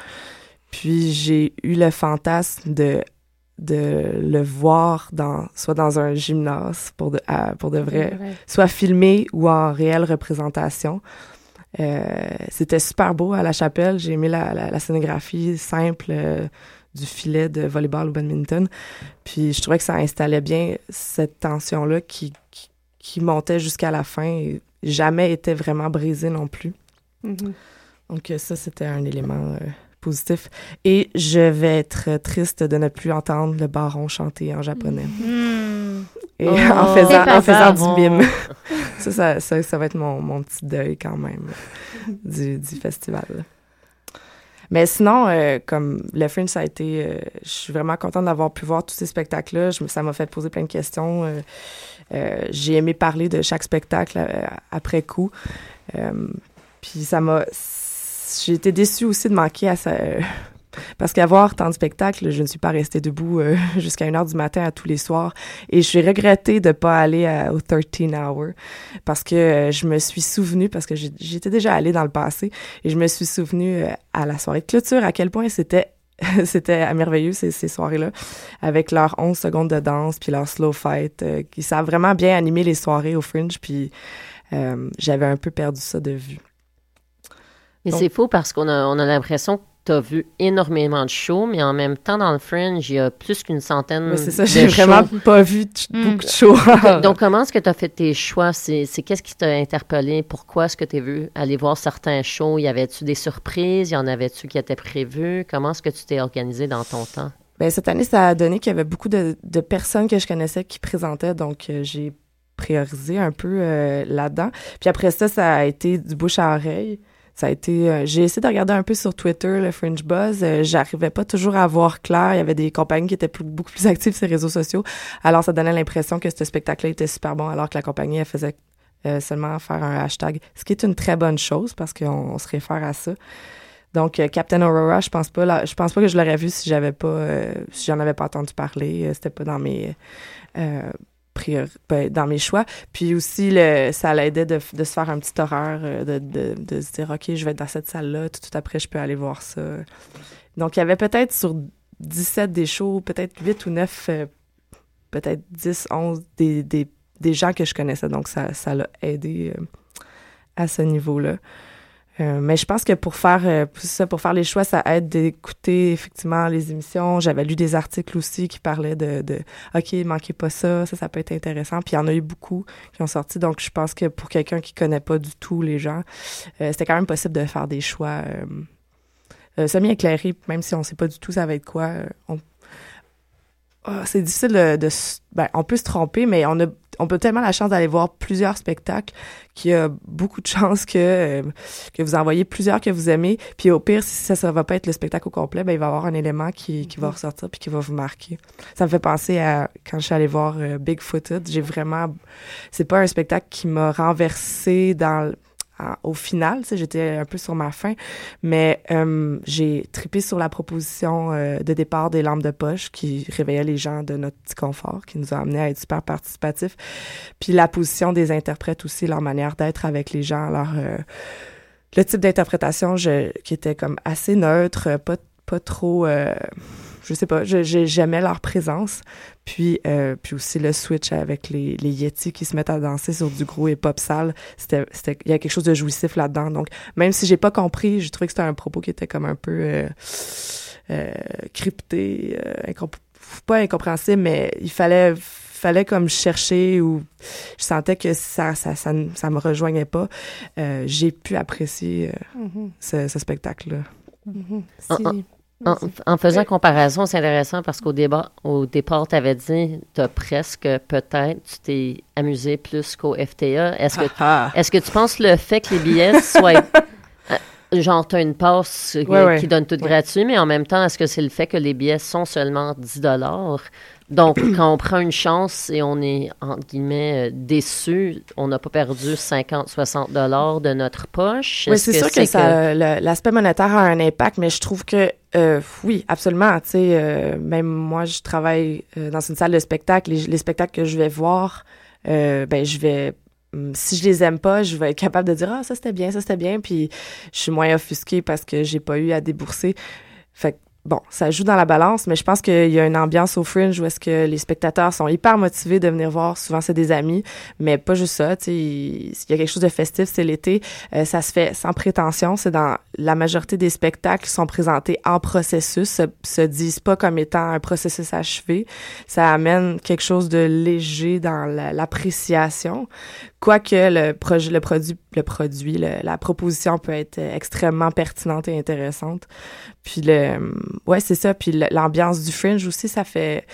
Puis j'ai eu le fantasme de de le voir dans soit dans un gymnase pour de pour de vrai, soit filmé ou en réelle représentation. Euh, c'était super beau à la chapelle. J'ai aimé la, la, scénographie simple euh, du filet de volleyball ou badminton. Puis je trouvais que ça installait bien cette tension-là qui, qui, qui montait jusqu'à la fin. Et jamais été vraiment brisé non plus. Mm-hmm. Donc euh, ça, c'était un élément euh, positif. Et je vais être triste de ne plus entendre le baron chanter en japonais. Mm-hmm. Et oh. en faisant, en faisant du mime. ça, ça, ça, va être mon, mon petit deuil quand même du, du festival. Mais sinon, euh, comme le Fringe, ça a été... je suis vraiment contente d'avoir pu voir tous ces spectacles-là. Ça m'a fait poser plein de questions. Euh, j'ai aimé parler de chaque spectacle euh, après coup. Euh, puis ça m'a... J'ai été déçue aussi de manquer à ça... Parce qu'avoir tant de spectacles, je ne suis pas restée debout jusqu'à 1 heure du matin à tous les soirs. Et je suis regrettée de ne pas aller au 13 Hour parce que je me suis souvenue, parce que j'étais déjà allée dans le passé, et je me suis souvenue à la soirée de clôture à quel point c'était c'était merveilleux ces, ces soirées-là, avec leurs 11 secondes de danse, puis leur slow fight, euh, qui savent vraiment bien animer les soirées au Fringe, puis euh, j'avais un peu perdu ça de vue. Mais c'est faux parce qu'on a, on a l'impression tu as vu énormément de shows, mais en même temps, dans le Fringe, il y a plus qu'une centaine de C'est ça, j'ai vraiment pas vu hmm. beaucoup de shows. Donc, comment est-ce que tu as fait tes choix? C'est, qu'est-ce qui t'a interpellé? Pourquoi est-ce que tu as vu aller voir certains shows? Y avait-tu des surprises? Y en avait-tu qui étaient prévus? Comment est-ce que tu t'es organisé dans ton temps? Bien, cette année, ça a donné qu'il y avait beaucoup de, personnes que je connaissais qui présentaient, donc euh, j'ai priorisé un peu euh, là-dedans. Puis après ça, ça a été du bouche à oreille ça a été euh, j'ai essayé de regarder un peu sur Twitter le Fringe Buzz. Euh, j'arrivais pas toujours à voir clair. Il y avait des compagnies qui étaient beaucoup plus actives sur les réseaux sociaux. Alors ça donnait l'impression que ce spectacle là était super bon alors que la compagnie elle faisait euh, seulement faire un hashtag. Ce qui est une très bonne chose parce qu'on se réfère à ça. Donc Captain Aurora je pense pas je pense pas que je l'aurais vu si j'avais pas si j'en avais pas entendu parler. C'était pas dans mes ben, dans mes choix. Puis aussi, le, ça l'aidait de, de, se faire un petit horreur, euh, de, de, se dire, OK, je vais être dans cette salle-là, tout, tout, après, je peux aller voir ça. Donc, il y avait peut-être sur 17 des shows, peut-être 8 ou 9, euh, peut-être 10, 11 des, des, des, gens que je connaissais. Donc, ça, ça l'a aidé euh, à ce niveau-là. Euh, mais je pense que pour faire euh, ça, pour faire les choix, ça aide d'écouter effectivement les émissions. J'avais lu des articles aussi qui parlaient de, de OK, manquez pas ça, ça, ça peut être intéressant. Puis il y en a eu beaucoup qui ont sorti. Donc je pense que pour quelqu'un qui connaît pas du tout les gens, euh, c'était quand même possible de faire des choix semi-éclairés, même si on sait pas du tout ça va être quoi. on, oh, c'est difficile de, de ben, on peut se tromper, mais on a on peut tellement la chance d'aller voir plusieurs spectacles qu'il y a beaucoup de chances que euh, que vous envoyez plusieurs que vous aimez. Puis au pire, si ça ne va pas être le spectacle au complet, ben il va y avoir un élément qui, qui va mm-hmm. ressortir puis qui va vous marquer. Ça me fait penser à quand je suis allée voir euh, Big Footed. J'ai vraiment, c'est pas un spectacle qui m'a renversé dans au final, tu sais, j'étais un peu sur ma fin, mais euh, j'ai tripé sur la proposition euh, de départ des lampes de poche qui réveillait les gens de notre petit confort, qui nous a amené à être super participatifs. Puis la position des interprètes aussi, leur manière d'être avec les gens, leur euh, le type d'interprétation qui était comme assez neutre, pas pas trop je sais pas, j'aimais leur présence. Puis, euh, puis aussi le switch avec les, les Yetis qui se mettent à danser sur du gros hip-hop sale. C'était, c'était, il y a quelque chose de jouissif là-dedans. Donc, même si j'ai pas compris, j'ai trouvé que c'était un propos qui était comme un peu euh, euh, crypté, pas incompréhensible, mais il fallait fallait comme chercher ou je sentais que ça ça ça, ça me rejoignait pas j'ai pu apprécier mm-hmm. ce, ce spectacle là mm-hmm. En, faisant comparaison, c'est intéressant parce qu'au débat, au départ, tu avais dit, tu as presque, peut-être, tu t'es amusé plus qu'au FTA. Est-ce que, ah, ah. est-ce que tu penses le fait que les billets soient. Euh, genre, tu as une passe qui donne tout gratuit, mais en même temps, est-ce que c'est le fait que les billets sont seulement 10 donc, quand on prend une chance et on est, entre guillemets, euh, déçu, on n'a pas perdu 50, 60 dollars de notre poche. Oui, c'est sûr que, l'aspect monétaire a un impact, mais je trouve que euh, oui, absolument. Tu sais, euh, même moi, je travaille dans une salle de spectacle. Les, les spectacles que je vais voir, ben, je vais hum, si je les aime pas, je vais être capable de dire ah ça c'était bien, ça c'était bien, puis je suis moins offusquée parce que j'ai pas eu à débourser. Fait bon, ça joue dans la balance, mais je pense qu'il y a une ambiance au Fringe où est-ce que les spectateurs sont hyper motivés de venir voir. Souvent, c'est des amis, mais pas juste ça. Tu sais, il y a quelque chose de festif, c'est l'été. Euh, ça se fait sans prétention. C'est dans la majorité des spectacles qui sont présentés en processus, se, se disent pas comme étant un processus achevé. Ça amène quelque chose de léger dans l'appréciation. Quoique le, projet, le produit, le produit, la proposition peut être extrêmement pertinente et intéressante. Puis le, ouais, c'est ça. Puis l'ambiance du fringe aussi, ça fait.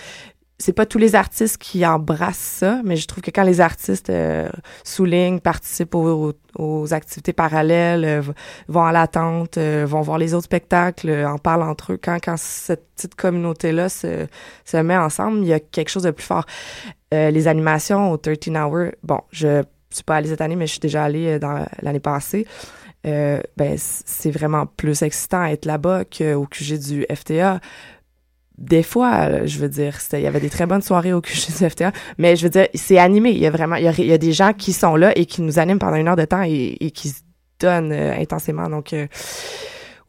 C'est pas tous les artistes qui embrassent ça, mais je trouve que quand les artistes euh, soulignent, participent aux, activités parallèles, euh, vont à l'attente, euh, vont voir les autres spectacles, en parlent entre eux, quand, quand cette petite communauté-là se, se met ensemble, il y a quelque chose de plus fort. les animations au 13 Hour, bon, je suis pas allée cette année, mais je suis déjà allée dans l'année passée. Euh, ben, c'est vraiment plus excitant à être là-bas qu'au QG du FTA. Des fois, je veux dire, il y avait des très bonnes soirées au QG du FTA, mais je veux dire, c'est animé. Il y a vraiment, il y a, des gens qui sont là et qui nous animent pendant une heure de temps et, qui se donnent euh, intensément. Donc, euh,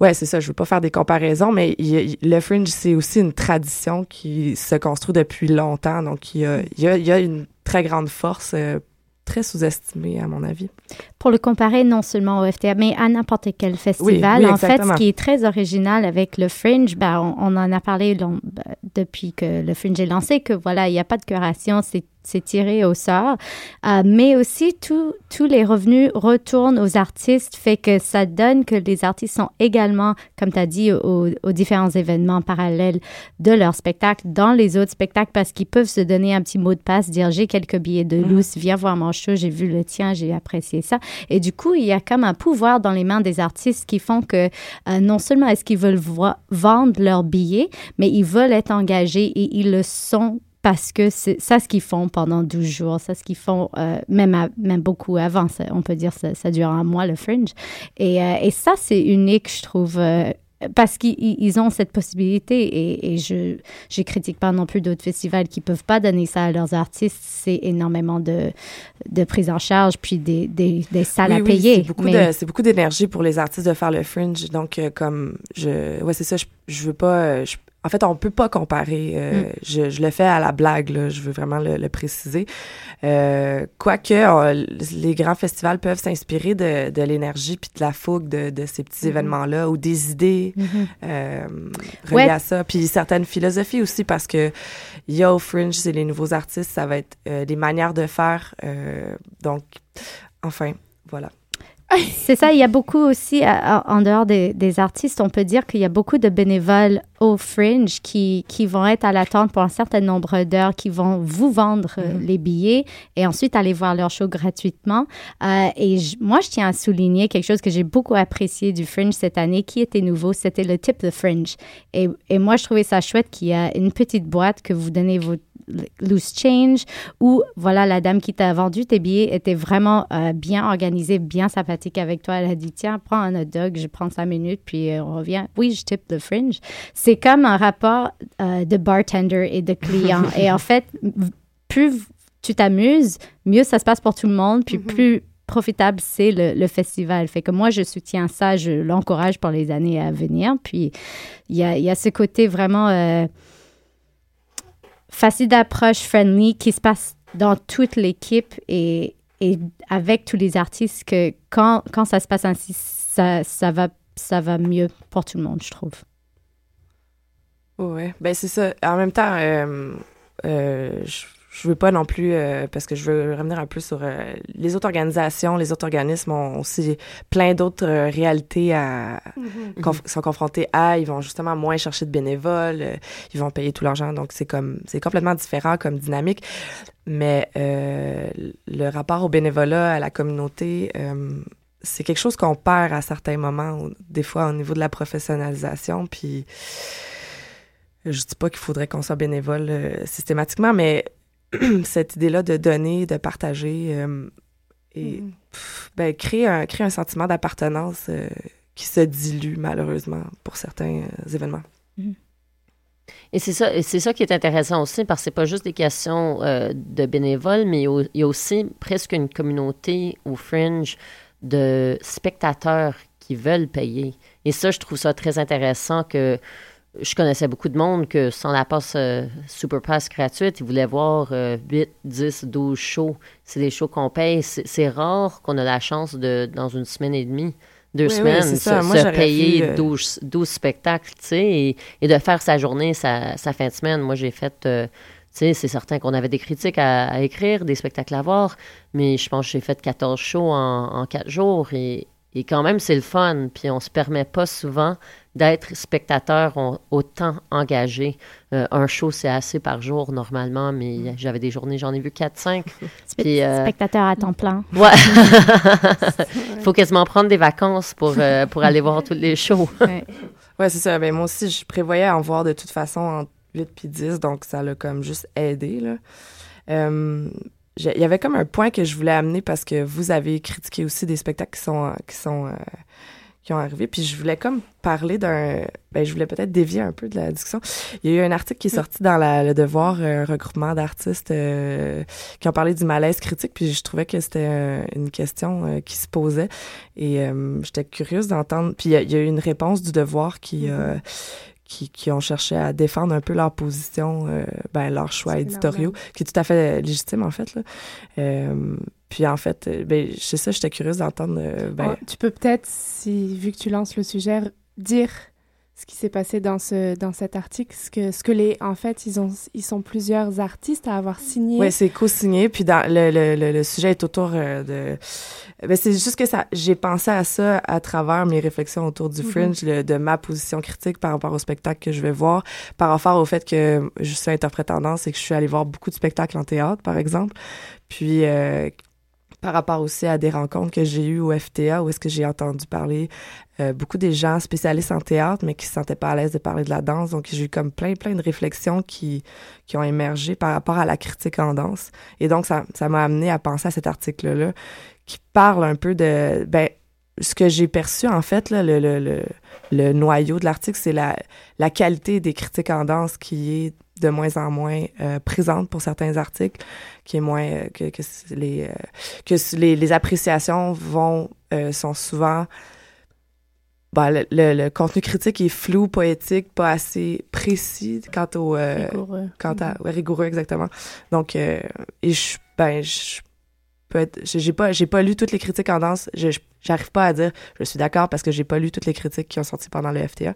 ouais, c'est ça. Je veux pas faire des comparaisons, mais le fringe, c'est aussi une tradition qui se construit depuis longtemps. Donc, il y a, il y a, une très grande force très sous-estimé, à mon avis. Pour le comparer non seulement au FTA, mais à n'importe quel festival. en fait, ce qui est très original avec le Fringe, ben, on, en a parlé ben, depuis que le Fringe est lancé, que voilà, il n'y a pas de curation, c'est c'est tiré au sort. Euh, mais aussi, tous les revenus retournent aux artistes, fait que ça donne que les artistes sont également, comme tu as dit, aux, différents événements parallèles de leur spectacle, dans les autres spectacles, parce qu'ils peuvent se donner un petit mot de passe, dire j'ai quelques billets de mhm. loose, viens voir mon show, j'ai vu le tien, j'ai apprécié ça. Et du coup, il y a comme un pouvoir dans les mains des artistes qui font que euh, non seulement est-ce qu'ils veulent vendre leurs billets, mais ils veulent être engagés et ils le sont parce que c'est ça ce qu'ils font pendant 12 jours, ça ce qu'ils font euh, même, même beaucoup avant, on peut dire ça, ça dure un mois le fringe. Et, euh, et ça, c'est unique, je trouve. Euh, parce qu'ils ont cette possibilité et, et je ne critique pas non plus d'autres festivals qui peuvent pas donner ça à leurs artistes. C'est énormément de, de prise en charge puis des, des, des salles à payer. C'est beaucoup d'énergie pour les artistes de faire le fringe. Donc, comme je. Ouais, c'est ça. Je, je veux pas. Je, en fait, on peut pas comparer. Euh, mm. je, je, le fais à la blague, là, je veux vraiment le, préciser. Euh, quoique, les grands festivals peuvent s'inspirer de, de l'énergie puis de la fougue de, de ces petits mm-hmm. événements-là ou des idées mm-hmm. euh, reliées à ça. Puis certaines philosophies aussi parce que il y a au Fringe, c'est les nouveaux artistes, ça va être des manières de faire. donc, enfin, voilà. C'est ça, il y a beaucoup aussi, en dehors des, des artistes, on peut dire qu'il y a beaucoup de bénévoles au Fringe qui, qui vont être à l'attente pour un certain nombre d'heures, qui vont vous vendre euh, mm-hmm. les billets et ensuite aller voir leur show gratuitement. Euh, et moi, je tiens à souligner quelque chose que j'ai beaucoup apprécié du Fringe cette année, qui était nouveau, c'était le tip de Fringe. Et, et moi, je trouvais ça chouette qu'il y a une petite boîte que vous donnez vos loose change ou voilà la dame qui t'a vendu tes billets était vraiment euh, bien organisée, bien sympathique avec toi. Elle a dit tiens prends un hot dog, je prends cinq minutes puis euh, on revient. Oui je tip le fringe. C'est comme un rapport euh, de bartender et de client et en fait plus tu t'amuses, mieux ça se passe pour tout le monde puis mm-hmm. plus profitable c'est le, festival. Fait que moi, je soutiens ça, je l'encourage pour les années à venir. Puis, il y a, y a, ce côté vraiment facile d'approche, friendly, qui se passe dans toute l'équipe et, et, avec tous les artistes que quand, quand ça se passe ainsi, ça, ça, va, ça va mieux pour tout le monde, je trouve. Ouais, ben c'est ça. En même temps, euh, euh, je je veux pas non plus, euh, parce que je veux revenir un peu sur euh, les autres organisations, les autres organismes ont aussi plein d'autres euh, réalités à, mm-hmm. sont confrontés à. Ils vont justement moins chercher de bénévoles, ils vont payer tout l'argent, donc c'est comme c'est complètement différent comme dynamique. Mais le rapport au bénévolat, à la communauté, c'est quelque chose qu'on perd à certains moments, des fois au niveau de la professionnalisation, puis je dis pas qu'il faudrait qu'on soit bénévole systématiquement, mais cette idée-là de donner, de partager euh, et mm-hmm. ben, créer, un, créer un sentiment d'appartenance euh, qui se dilue malheureusement pour certains euh, événements. Mm-hmm. Et c'est ça, c'est ça qui est intéressant aussi, parce que c'est pas juste des questions de bénévoles, mais il y a aussi presque une communauté au fringe de spectateurs qui veulent payer. Et ça, je trouve ça très intéressant que je connaissais beaucoup de monde que sans la passe euh, Super Pass gratuite, ils voulaient voir 8, 10, 12 shows. C'est des shows qu'on paye. C'est rare qu'on a la chance de, dans une semaine et demie, deux semaines, se, payer 12, euh, spectacles, tu sais, et, de faire sa journée, sa, fin de semaine. Moi, j'ai fait... Euh, c'est certain qu'on avait des critiques à, écrire, des spectacles à voir, mais je pense que j'ai fait 14 shows en, en 4 jours et, et quand même, c'est le fun. Puis on se permet pas souvent d'être spectateur autant engagé. Euh, un show, c'est assez par jour normalement, mais mm. j'avais des journées, j'en ai vu 4-5. Euh, spectateur à temps plein. Ouais. Il faut quasiment prendre des vacances pour, euh, pour aller voir tous les shows. ouais, c'est ça. Ben, moi aussi, je prévoyais en voir de toute façon entre 8 puis 10, donc ça l'a comme juste aidé. Là il y avait comme un point que je voulais amener parce que vous avez critiqué aussi des spectacles qui sont qui sont euh, qui ont arrivé. Puis je voulais comme parler d'un ben je voulais peut-être dévier un peu de la discussion. Il y a eu un article qui est sorti dans la, le devoir un regroupement d'artistes euh, qui ont parlé du malaise critique. Puis je trouvais que c'était une question euh, qui se posait. Et j'étais curieuse d'entendre. Puis il y, a eu une réponse du devoir qui mm-hmm. qui, ont cherché à défendre un peu leur position, euh, ben, leur choix éditoriaux, qui est tout à fait légitime, en fait. Là. Euh, puis, en fait, euh, ben, c'est ça, j'étais curieuse d'entendre. Ben... tu peux peut-être, si, vu que tu lances le sujet, dire ce qui s'est passé dans ce dans cet article, ce que ce que les en fait ils ont ils sont plusieurs artistes à avoir signé. Oui, c'est co-signé puis dans le, le, le, sujet est autour euh, de ben c'est juste que ça j'ai pensé à ça à travers mes réflexions autour du mhm. fringe de ma position critique par rapport au spectacle que je vais voir par rapport au fait que je suis interprète tendance et que je suis allée voir beaucoup de spectacles en théâtre par exemple. Puis euh, par rapport aussi à des rencontres que j'ai eues au FTA où est-ce que j'ai entendu parler euh, beaucoup des gens spécialistes en théâtre mais qui se sentaient pas à l'aise de parler de la danse. Donc j'ai eu comme plein plein de réflexions qui qui ont émergé par rapport à la critique en danse. Et donc ça ça m'a amené à penser à cet article là qui parle un peu de ben ce que j'ai perçu en fait là, le, le, le, le noyau de l'article c'est la la qualité des critiques en danse qui est de moins en moins euh, présente pour certains articles, qui est moins euh, que, que, les euh, que les, les, appréciations vont sont souvent bah, le, le, contenu critique est flou, poétique, pas assez précis quant au rigoureux. quant à mm-hmm. ouais, rigoureux exactement. Donc et je ben je j'ai pas j'ai pas lu toutes les critiques en danse j'arrive pas à dire je suis d'accord parce que j'ai pas lu toutes les critiques qui ont sorti pendant le FTA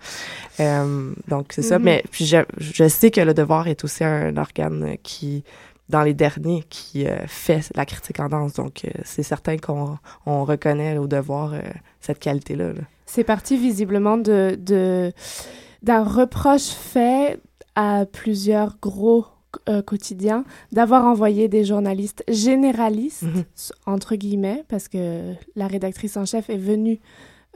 euh, donc c'est ça mm-hmm. mais puis je, je sais que le devoir est aussi un organe qui dans les derniers qui fait la critique en danse. Donc, c'est certain qu'on on reconnaît au devoir cette qualité-là. C'est parti visiblement de, de, d'un reproche fait à plusieurs gros euh, quotidiens d'avoir envoyé des journalistes généralistes, mhm. entre guillemets, parce que la rédactrice en chef est venue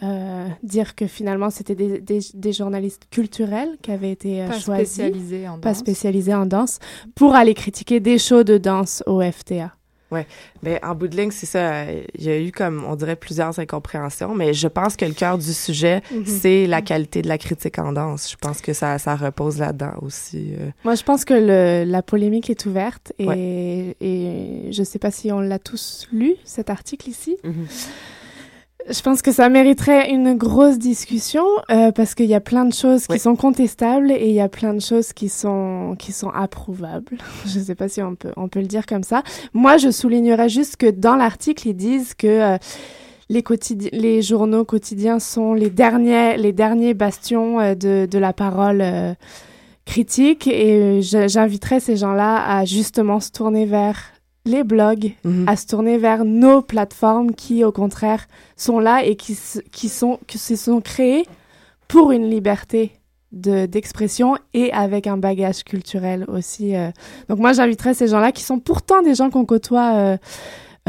euh, dire que finalement c'était des, des, journalistes culturels qui avaient été euh, pas choisis, spécialisés en pas spécialisés en danse, pour aller critiquer des shows de danse au FTA. Ouais, mais en bout de ligne, c'est ça. Il y a eu comme on dirait plusieurs incompréhensions, mais je pense que le cœur du sujet, mhm. c'est la qualité de la critique en danse. Je pense que ça, ça repose là-dedans aussi. Euh. Moi, je pense que le, la polémique est ouverte et, et je sais pas si on l'a tous lu cet article ici. Mhm. Je pense que ça mériterait une grosse discussion euh, parce qu'il y a plein de choses qui sont contestables et il y a plein de choses qui sont qui sont approuvables. je ne sais pas si on peut on peut le dire comme ça. Moi, je soulignerais juste que dans l'article, ils disent que euh, les, les journaux quotidiens sont les derniers les derniers bastions euh, de de la parole critique et j'inviterais ces gens-là à justement se tourner vers les blogs mhm. à se tourner vers nos plateformes qui, au contraire, sont là et qui, qui, sont, qui se sont créées pour une liberté d'expression et avec un bagage culturel aussi. Euh. Donc moi, j'inviterais ces gens-là qui sont pourtant des gens qu'on côtoie euh,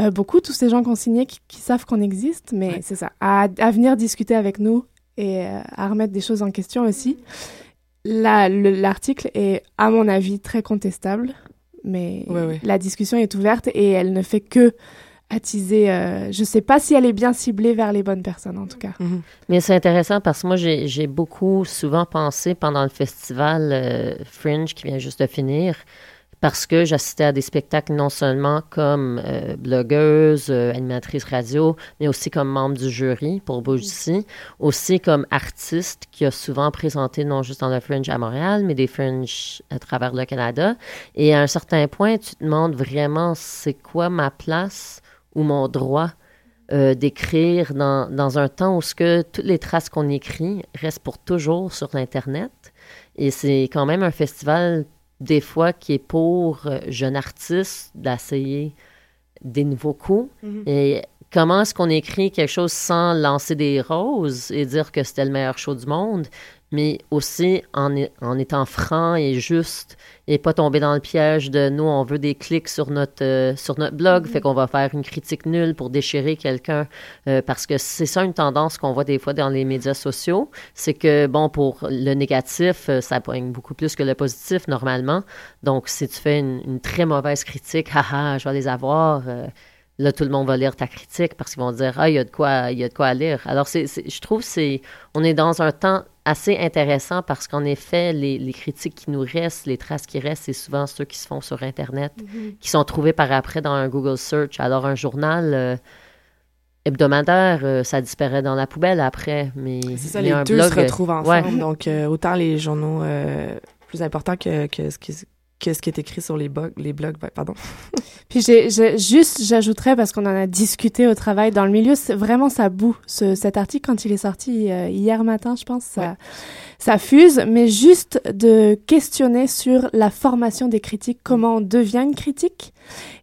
euh, beaucoup, tous ces gens qu'on signait qui, qui savent qu'on existe, mais c'est ça, à, à, venir discuter avec nous et à remettre des choses en question aussi. L'article est, à mon avis, très contestable mais la discussion est ouverte et elle ne fait que attiser. Euh, je ne sais pas si elle est bien ciblée vers les bonnes personnes, en tout cas. Mhm. Mais c'est intéressant parce que moi, j'ai beaucoup souvent pensé pendant le festival euh, Fringe qui vient juste de finir parce que j'assistais à des spectacles non seulement comme euh, blogueuse, euh, animatrice radio, mais aussi comme membre du jury pour Bougie, aussi comme artiste qui a souvent présenté non juste dans le Fringe à Montréal, mais des Fringe à travers le Canada. Et à un certain point, tu te demandes vraiment c'est quoi ma place ou mon droit euh, d'écrire dans, dans, un temps où ce que toutes les traces qu'on écrit restent pour toujours sur l'Internet? Et c'est quand même un festival des fois qui est pour euh, jeunes artistes d'essayer des nouveaux coups. Mm-hmm. Et comment est-ce qu'on écrit quelque chose sans lancer des roses et dire que c'était le meilleur show du monde, mais aussi en, en étant franc et juste et pas tomber dans le piège de nous, on veut des clics sur notre, euh, sur notre blog, fait mm-hmm. qu'on va faire une critique nulle pour déchirer quelqu'un. Euh, parce que c'est ça une tendance qu'on voit des fois dans les médias sociaux. C'est que, bon, pour le négatif, euh, ça poigne beaucoup plus que le positif normalement. Donc, si tu fais une, une très mauvaise critique, haha, je vais les avoir. Là, tout le monde va lire ta critique parce qu'ils vont dire, ah, il y a de quoi, il y a de quoi à lire. Alors, c'est, je trouve, c'est, on est dans un temps assez intéressant parce qu'en effet, les, les, critiques qui nous restent, les traces qui restent, c'est souvent ceux qui se font sur Internet, mhm. qui sont trouvés par après dans un Google Search. Alors, un journal euh, hebdomadaire, euh, ça disparaît dans la poubelle après. Mais c'est ça, les deux se retrouvent ensemble. Donc, euh, autant les journaux plus importants que, que ce qui que ce qui est écrit sur les, blogs, les blogs, pardon. Puis j'ai, juste, j'ajouterais, parce qu'on en a discuté au travail dans le milieu, vraiment ça bout, ce, cet article, quand il est sorti euh, hier matin, je pense, ça, ça fuse, mais juste de questionner sur la formation des critiques, comment on devient une critique.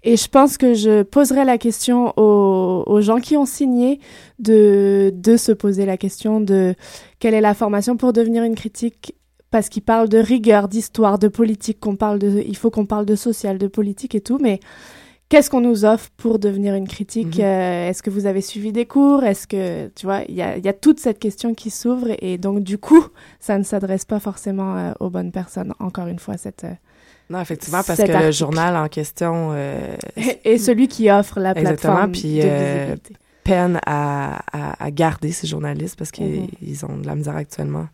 Et je pense que je poserai la question aux, aux gens qui ont signé de, de se poser la question de quelle est la formation pour devenir une critique parce qu'il parle de rigueur, d'histoire, de politique, qu'on parle de, il faut qu'on parle de social, de politique et tout, mais qu'est-ce qu'on nous offre pour devenir une critique mhm. euh, Est-ce que vous avez suivi des cours Est-ce que, tu vois, il y a, y a, toute cette question qui s'ouvre et donc du coup, ça ne s'adresse pas forcément euh, aux bonnes personnes. Encore une fois, cette euh, non, effectivement, parce que le journal en question et, celui qui offre la plateforme puis, de visibilité. peine à, à, à, garder ces journalistes parce qu'ils mhm. ont de la misère actuellement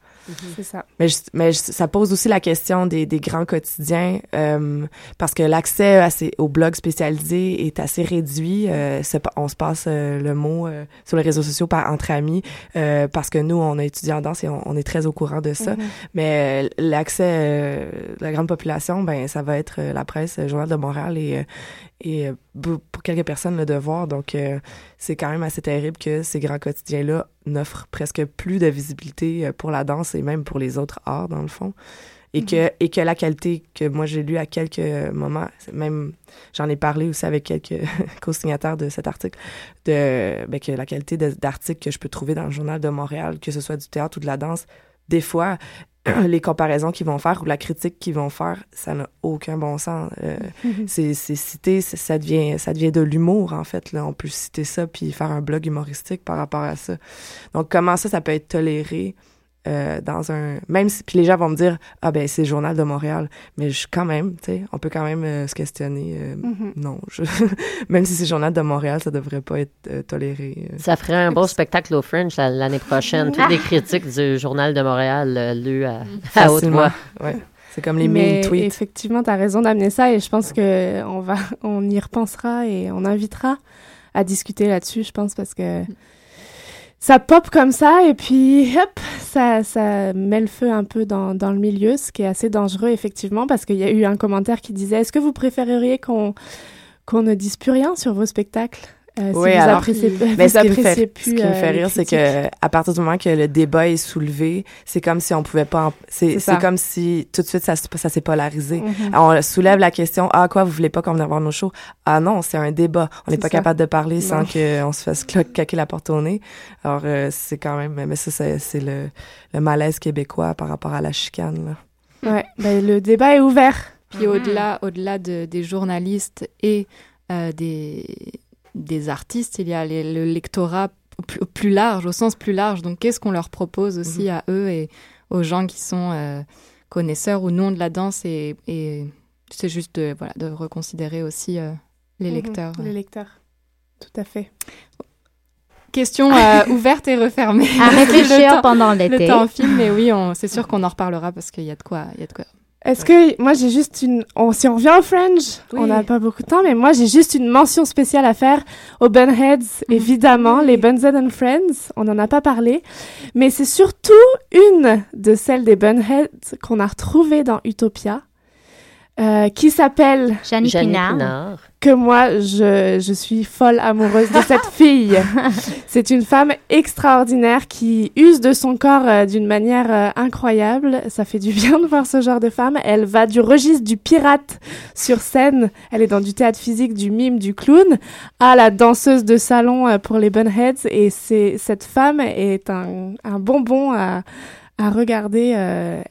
c'est ça. Mais, mais ça pose aussi la question des, des grands quotidiens euh, parce que l'accès aux blogs spécialisés est assez réduit. Euh, on se passe euh, le mot euh, sur les réseaux sociaux par, entre amis euh, parce que nous, on est étudiants en danse et on, est très au courant de ça. Mm-hmm. Mais l'accès de la grande population, ben ça va être la presse, le Journal de Montréal et, et pour quelques personnes le devoir. Donc, c'est quand même assez terrible que ces grands quotidiens-là n'offrent presque plus de visibilité pour la danse et même pour les autres arts, dans le fond. et que et que la qualité que moi j'ai lu à quelques moments, même j'en ai parlé aussi avec quelques co-signataires de cet article, de ben, que la qualité d'articles que je peux trouver dans le journal de Montréal, que ce soit du théâtre ou de la danse, des fois les comparaisons qu'ils vont faire ou la critique qu'ils vont faire, ça n'a aucun bon sens. Euh, c'est cité, ça devient, ça devient de l'humour, en fait. Là. On peut citer ça puis faire un blog humoristique par rapport à ça. Donc, comment ça, ça peut être toléré? Euh, dans un même si puis les gens vont me dire ah ben c'est le journal de Montréal mais je quand même tu sais on peut quand même euh, se questionner euh, mm-hmm. non je, même si c'est le journal de Montréal ça devrait pas être toléré ça ferait un beau spectacle au Fringe l'année prochaine toutes les critiques du journal de Montréal lues à, à haute voix ouais. C'est comme les mails tweets. Effectivement, tu as raison d'amener ça et je pense que on va on y repensera et on invitera à discuter là-dessus, je pense parce que ça pop comme ça et puis hop, ça, ça met le feu un peu dans, dans le milieu, ce qui est assez dangereux effectivement parce qu'il y a eu un commentaire qui disait est-ce que vous préféreriez qu'on qu'on ne dise plus rien sur vos spectacles? Euh, oui, vous alors, appréciez, mais ce, qui me fait, plus, ce qui me fait rire, c'est que à partir du moment que le débat est soulevé, c'est comme si on pouvait pas, c'est comme si tout de suite ça, ça s'est polarisé. Mm-hmm. On soulève la question, ah quoi, vous voulez pas qu'on vienne voir nos shows? Ah non, c'est un débat. On n'est pas capable de parler sans qu'on se fasse claquer la porte au nez. Alors euh, c'est quand même, mais ça c'est le, le malaise québécois par rapport à la chicane. Là. Ouais, ben, le débat est ouvert. Puis au-delà, au-delà de, des journalistes et euh, des des artistes, il y a le lectorat plus, large, au sens plus large. Donc, qu'est-ce qu'on leur propose aussi mhm. à eux et aux gens qui sont euh, connaisseurs ou non de la danse Et, c'est juste de, voilà, de reconsidérer aussi euh, les mhm. lecteurs. Les lecteurs, tout à fait. Question euh, ouverte et refermée. À réfléchir pendant l'été. Le temps film, mais oui, c'est sûr qu'on en reparlera parce qu'il y a de quoi, il y a de quoi est-ce que moi j'ai juste une si on revient au Fringe, on n'a pas beaucoup de temps mais moi j'ai juste une mention spéciale à faire aux Bunheads mhm. évidemment les Bunheads and Friends, on n'en a pas parlé. Mais c'est surtout une de celles des Bunheads qu'on a retrouvées dans Utopia euh, qui s'appelle Jeannie Pinard. Que moi, je, je suis folle amoureuse de cette fille. C'est une femme extraordinaire qui use de son corps euh, d'une manière euh, incroyable. Ça fait du bien de voir ce genre de femme. Elle va du registre du pirate sur scène. Elle est dans du théâtre physique, du mime, du clown, à la danseuse de salon pour les Bunheads. Et c'est cette femme est un, un bonbon à, à regarder.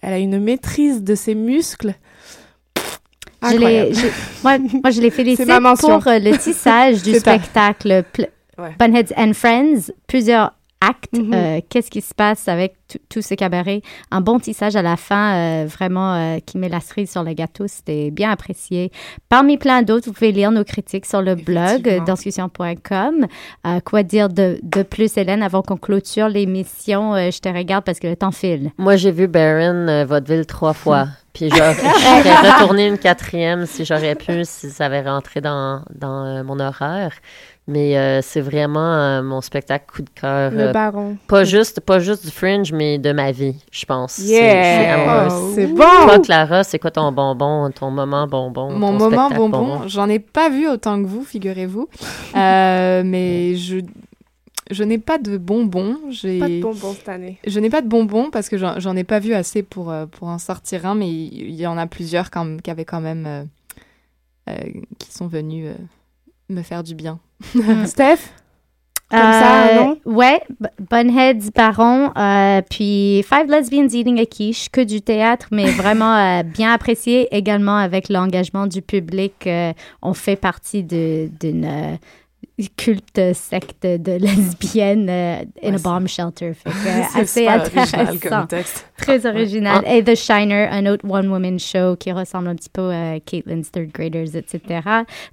elle a une maîtrise de ses muscles je moi, moi, je l'ai félicité pour euh, le tissage du spectacle Bunheads and Friends. Plusieurs Mhm. Euh, qu'est-ce qui se passe avec tout ce cabaret? Un bon tissage à la fin, euh, vraiment, qui met la cerise sur le gâteau. C'était bien apprécié. Parmi plein d'autres, vous pouvez lire nos critiques sur le blog discussion.com. quoi dire de, de, plus, Hélène, avant qu'on clôture l'émission? je te regarde parce que le temps file. Moi, j'ai vu Baron, Vaudeville, trois fois. Puis j'aurais retourné une quatrième si j'aurais pu, si ça avait rentré dans, dans euh, mon horaire. Mais euh, c'est vraiment euh, mon spectacle coup de cœur. Le baron. Pas juste, pas juste du fringe, mais de ma vie, je pense. Yeah! C'est bon! Toi, Clara, c'est quoi ton bonbon, ton moment bonbon? Mon moment bonbon, j'en ai pas vu autant que vous, figurez-vous. mais je je n'ai pas de bonbons. Pas de bonbons cette année. Je n'ai pas de bonbons parce que j'en ai pas vu assez pour, euh, pour en sortir un, mais il y, en a plusieurs quand, qui avaient quand même. Euh, euh, qui sont venus me faire du bien. Steph? Comme ça, non? Ouais, Bunheads Baron, puis Five Lesbians Eating a Quiche, que du théâtre, mais vraiment bien apprécié également avec l'engagement du public. on fait partie d'une culte secte de lesbiennes euh, in a bomb shelter. Fait assez intéressant. Très original. Ah. Et The Shiner, un autre one-woman show qui ressemble un petit peu à Caitlin's Third Graders, etc.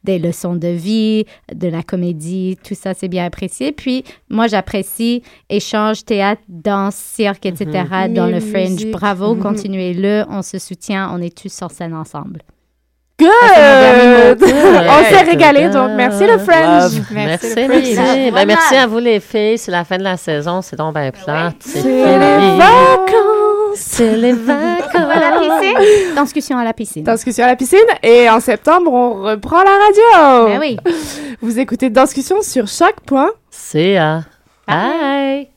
Des leçons de vie, de la comédie, tout ça, c'est bien apprécié. Puis, moi, j'apprécie échange, théâtre, danse, cirque, etc. Mm-hmm. dans le Fringe. Bravo, mm-hmm. continuez-le. On se soutient. On est tous sur scène ensemble. Good! On s'est régalé, donc merci le French. Merci, merci. Ben, merci à vous les filles. C'est la fin de la saison. C'est donc bien plate. C'est les vacances. C'est les vacances. À la piscine. Discussion à la piscine. Discussion à la piscine. Et en septembre, on reprend la radio. Ben oui. Vous écoutez Discussion sur chaque point. C'est à. Bye.